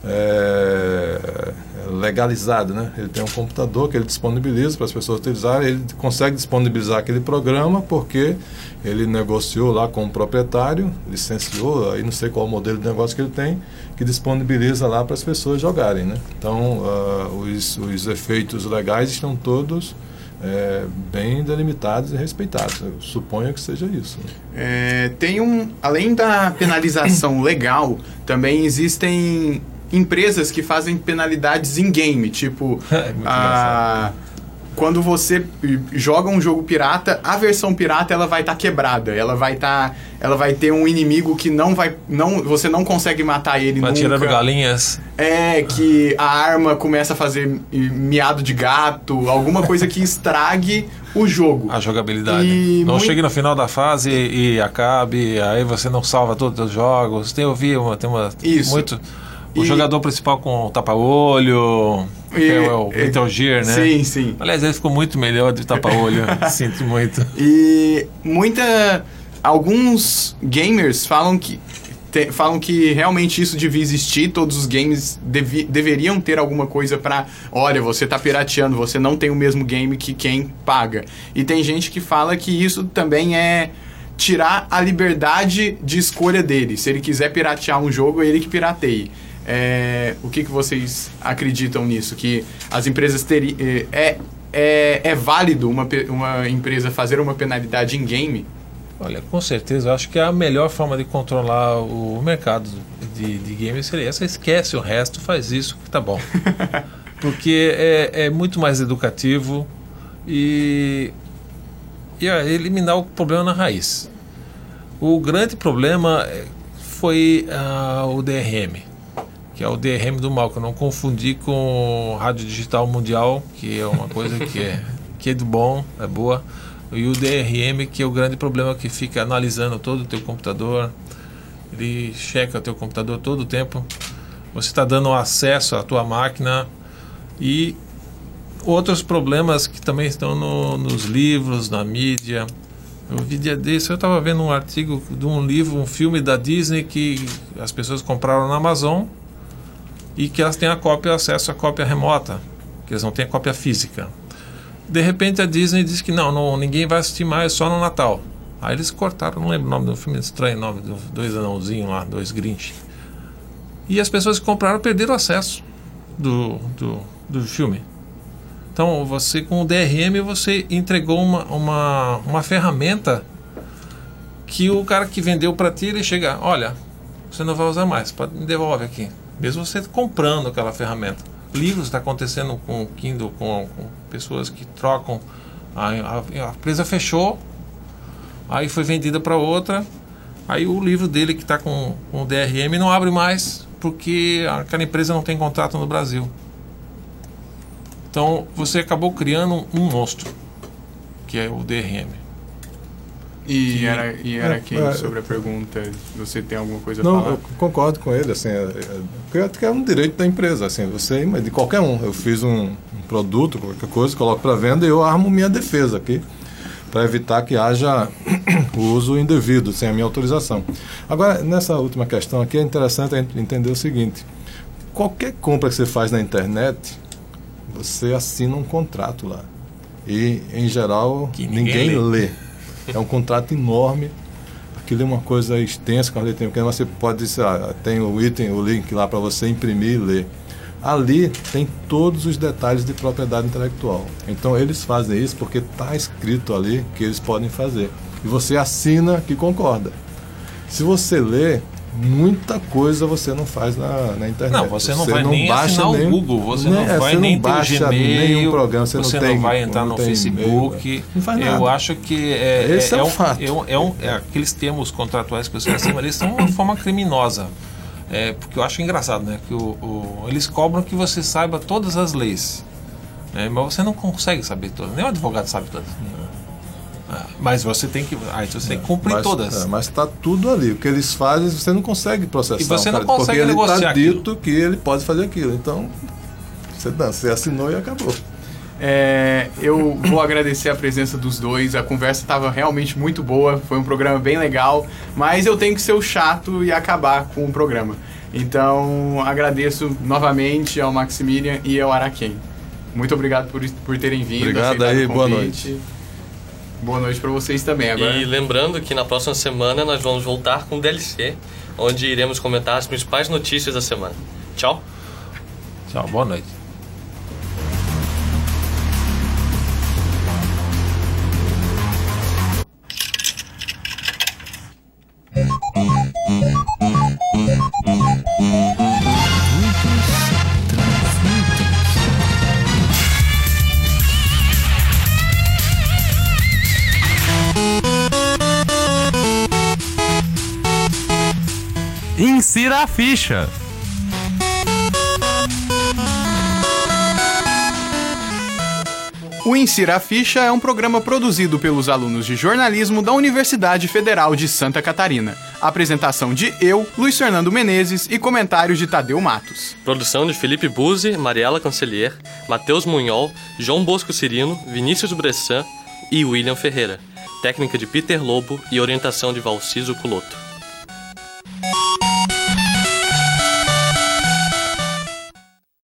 Speaker 3: é, legalizado, né? Ele tem um computador que ele disponibiliza para as pessoas utilizarem, ele consegue disponibilizar aquele programa porque ele negociou lá com o proprietário, licenciou, aí não sei qual modelo de negócio que ele tem, que disponibiliza lá para as pessoas jogarem, né? Então ah, os, os efeitos legais estão todos é, bem delimitados e respeitados. Eu suponho que seja isso. né?
Speaker 1: É, tem um. Além da penalização legal, também existem empresas que fazem penalidades em game, tipo. a- quando você joga um jogo pirata, a versão pirata ela vai estar quebrada, ela vai estar, ela vai ter um inimigo que não vai, não, você não consegue matar ele
Speaker 4: Vai
Speaker 1: nunca.
Speaker 4: tirando galinhas.
Speaker 1: É que a arma começa a fazer miado de gato, alguma coisa que estrague o jogo.
Speaker 4: A jogabilidade.
Speaker 1: E
Speaker 4: não
Speaker 1: muito-
Speaker 4: chegue no final da fase e, e acabe, aí você não salva todos os jogos. Tem, eu vi uma, tem uma.
Speaker 1: Isso.
Speaker 4: Muito. O
Speaker 1: E-
Speaker 4: jogador principal com tapa-olho,
Speaker 1: E-
Speaker 4: é o Metal Gear, né?
Speaker 1: Sim, sim.
Speaker 4: Aliás, ele ficou muito melhor de tapa-olho. Sinto muito.
Speaker 1: E muita. Alguns gamers falam que. te- falam que realmente isso devia existir, todos os games devi- deveriam ter alguma coisa pra. Olha, você tá pirateando, você não tem o mesmo game que quem paga. E tem gente que fala que isso também é tirar a liberdade de escolha dele. Se ele quiser piratear um jogo, é ele que pirateie. É, o que, que vocês acreditam nisso? Que as empresas teriam. É, é, é válido uma, uma empresa fazer uma penalidade em game?
Speaker 4: Olha, com certeza, eu acho que a melhor forma de controlar o mercado de, de games seria essa. Esquece o resto, faz isso que tá bom. Porque é, é muito mais educativo e, e é eliminar o problema na raiz. O grande problema é, foi ah, o DRM, que é o DRM do mal, que eu não confundi com Rádio Digital Mundial, que é uma coisa que é, que é do bom, é boa. E o DRM, que é o grande problema que fica analisando todo o teu computador, ele checa o teu computador todo o tempo. Você está dando acesso à tua máquina e outros problemas que também estão no- nos livros, na mídia. Eu vi dia desse, eu estava vendo um artigo de um livro, um filme da Disney que as pessoas compraram na Amazon e que elas têm a cópia, acesso à cópia remota, que elas não têm a cópia física. De repente a Disney disse que não, não, ninguém vai assistir mais, só no Natal. Aí eles cortaram, não lembro o nome do filme, estranho o nome dos dois anãozinhos lá, dois Grinch. E as pessoas que compraram perderam acesso do, do, do filme. Então você com o DRM você entregou uma, uma, uma ferramenta que o cara que vendeu para ti ele chega, olha, você não vai usar mais, pode me devolve aqui. Mesmo você comprando aquela ferramenta. Livros está acontecendo com o Kindle, com, com pessoas que trocam. A, a, a empresa fechou, aí foi vendida para outra, aí o livro dele que está com, com o DRM não abre mais porque aquela empresa não tem contrato no Brasil. Então você acabou criando um monstro, que é o DRM.
Speaker 1: E
Speaker 4: Que-
Speaker 1: era, e era
Speaker 3: É,
Speaker 1: quem
Speaker 3: é.
Speaker 1: sobre a pergunta? Você tem alguma coisa a
Speaker 3: Não,
Speaker 1: falar?
Speaker 3: eu concordo com ele, assim, é, é, porque que é um direito da empresa, assim, você, mas de qualquer um. Eu fiz um, um produto, qualquer coisa, coloco para venda e eu armo minha defesa aqui, para evitar que haja o uso indevido, sem a minha autorização. Agora, nessa última questão aqui, é interessante a gente entender o seguinte: qualquer compra que você faz na internet, você assina um contrato lá. E, em geral,
Speaker 4: ninguém
Speaker 3: ninguém,
Speaker 4: lê.
Speaker 3: lê. É um contrato enorme. Aquilo é uma coisa extensa, com a letra pequena, você pode dizer, ah, tem o item, o link lá para você imprimir e ler. Ali tem todos os detalhes de propriedade intelectual. Então eles fazem isso porque está escrito ali que eles podem fazer. E você assina que concorda. Se você lê, muita coisa você não faz na, na internet.
Speaker 4: Não, você não vai nem
Speaker 3: baixa
Speaker 4: assinar o Google, você
Speaker 3: né,
Speaker 4: não vai
Speaker 3: você
Speaker 4: nem ter o
Speaker 3: baixa
Speaker 4: Gmail,
Speaker 3: nenhum programa, você,
Speaker 4: você
Speaker 3: não, tem,
Speaker 4: vai entrar
Speaker 3: não
Speaker 4: no Facebook.
Speaker 3: e-mail, não faz
Speaker 4: Eu
Speaker 3: nada.
Speaker 4: acho que é,
Speaker 3: Esse é
Speaker 4: é
Speaker 3: o
Speaker 4: um,
Speaker 3: fato.
Speaker 4: é um- é um- é aqueles termos contratuais que você acima, eles são uma forma criminosa. É, porque eu acho engraçado, né? Que o, o- eles cobram que você saiba todas as leis. É, mas você não consegue saber todas. Nem o advogado sabe todas. Ah, Mas você tem que. Então você tem que cumprir
Speaker 3: mas,
Speaker 4: todas.
Speaker 3: é, mas tá tudo ali. O que eles fazem, você não consegue processar.
Speaker 4: E você
Speaker 3: um
Speaker 4: não
Speaker 3: cara,
Speaker 4: consegue
Speaker 3: porque ele
Speaker 4: negociar
Speaker 3: tá
Speaker 4: aquilo.
Speaker 3: dito que ele pode fazer aquilo. Então, você, não, você assinou e acabou.
Speaker 1: É, eu vou agradecer a presença dos dois. A conversa estava realmente muito boa. Foi um programa bem legal. Mas eu tenho que ser o chato e acabar com o programa. Então, agradeço novamente ao Maximilian e ao Araquém. Muito obrigado por, por terem vindo.
Speaker 3: Obrigado aí,
Speaker 1: o
Speaker 3: boa
Speaker 1: convite. Boa noite para vocês também. Agora,
Speaker 2: E lembrando que na próxima semana nós vamos voltar com o DLC, onde iremos comentar as principais notícias da semana. Tchau.
Speaker 4: Tchau, boa noite.
Speaker 6: A ficha.
Speaker 1: O Insira a Ficha é um programa produzido pelos alunos de jornalismo da Universidade Federal de Santa Catarina. Apresentação de eu, Luiz Fernando Menezes e comentários de Tadeu Matos.
Speaker 2: Produção de Felipe Buzzi, Mariela Cancelier, Matheus Munhol, João Bosco Cirino, Vinícius Bressan e William Ferreira. Técnica de Peter Lobo e orientação de Valciso Culoto.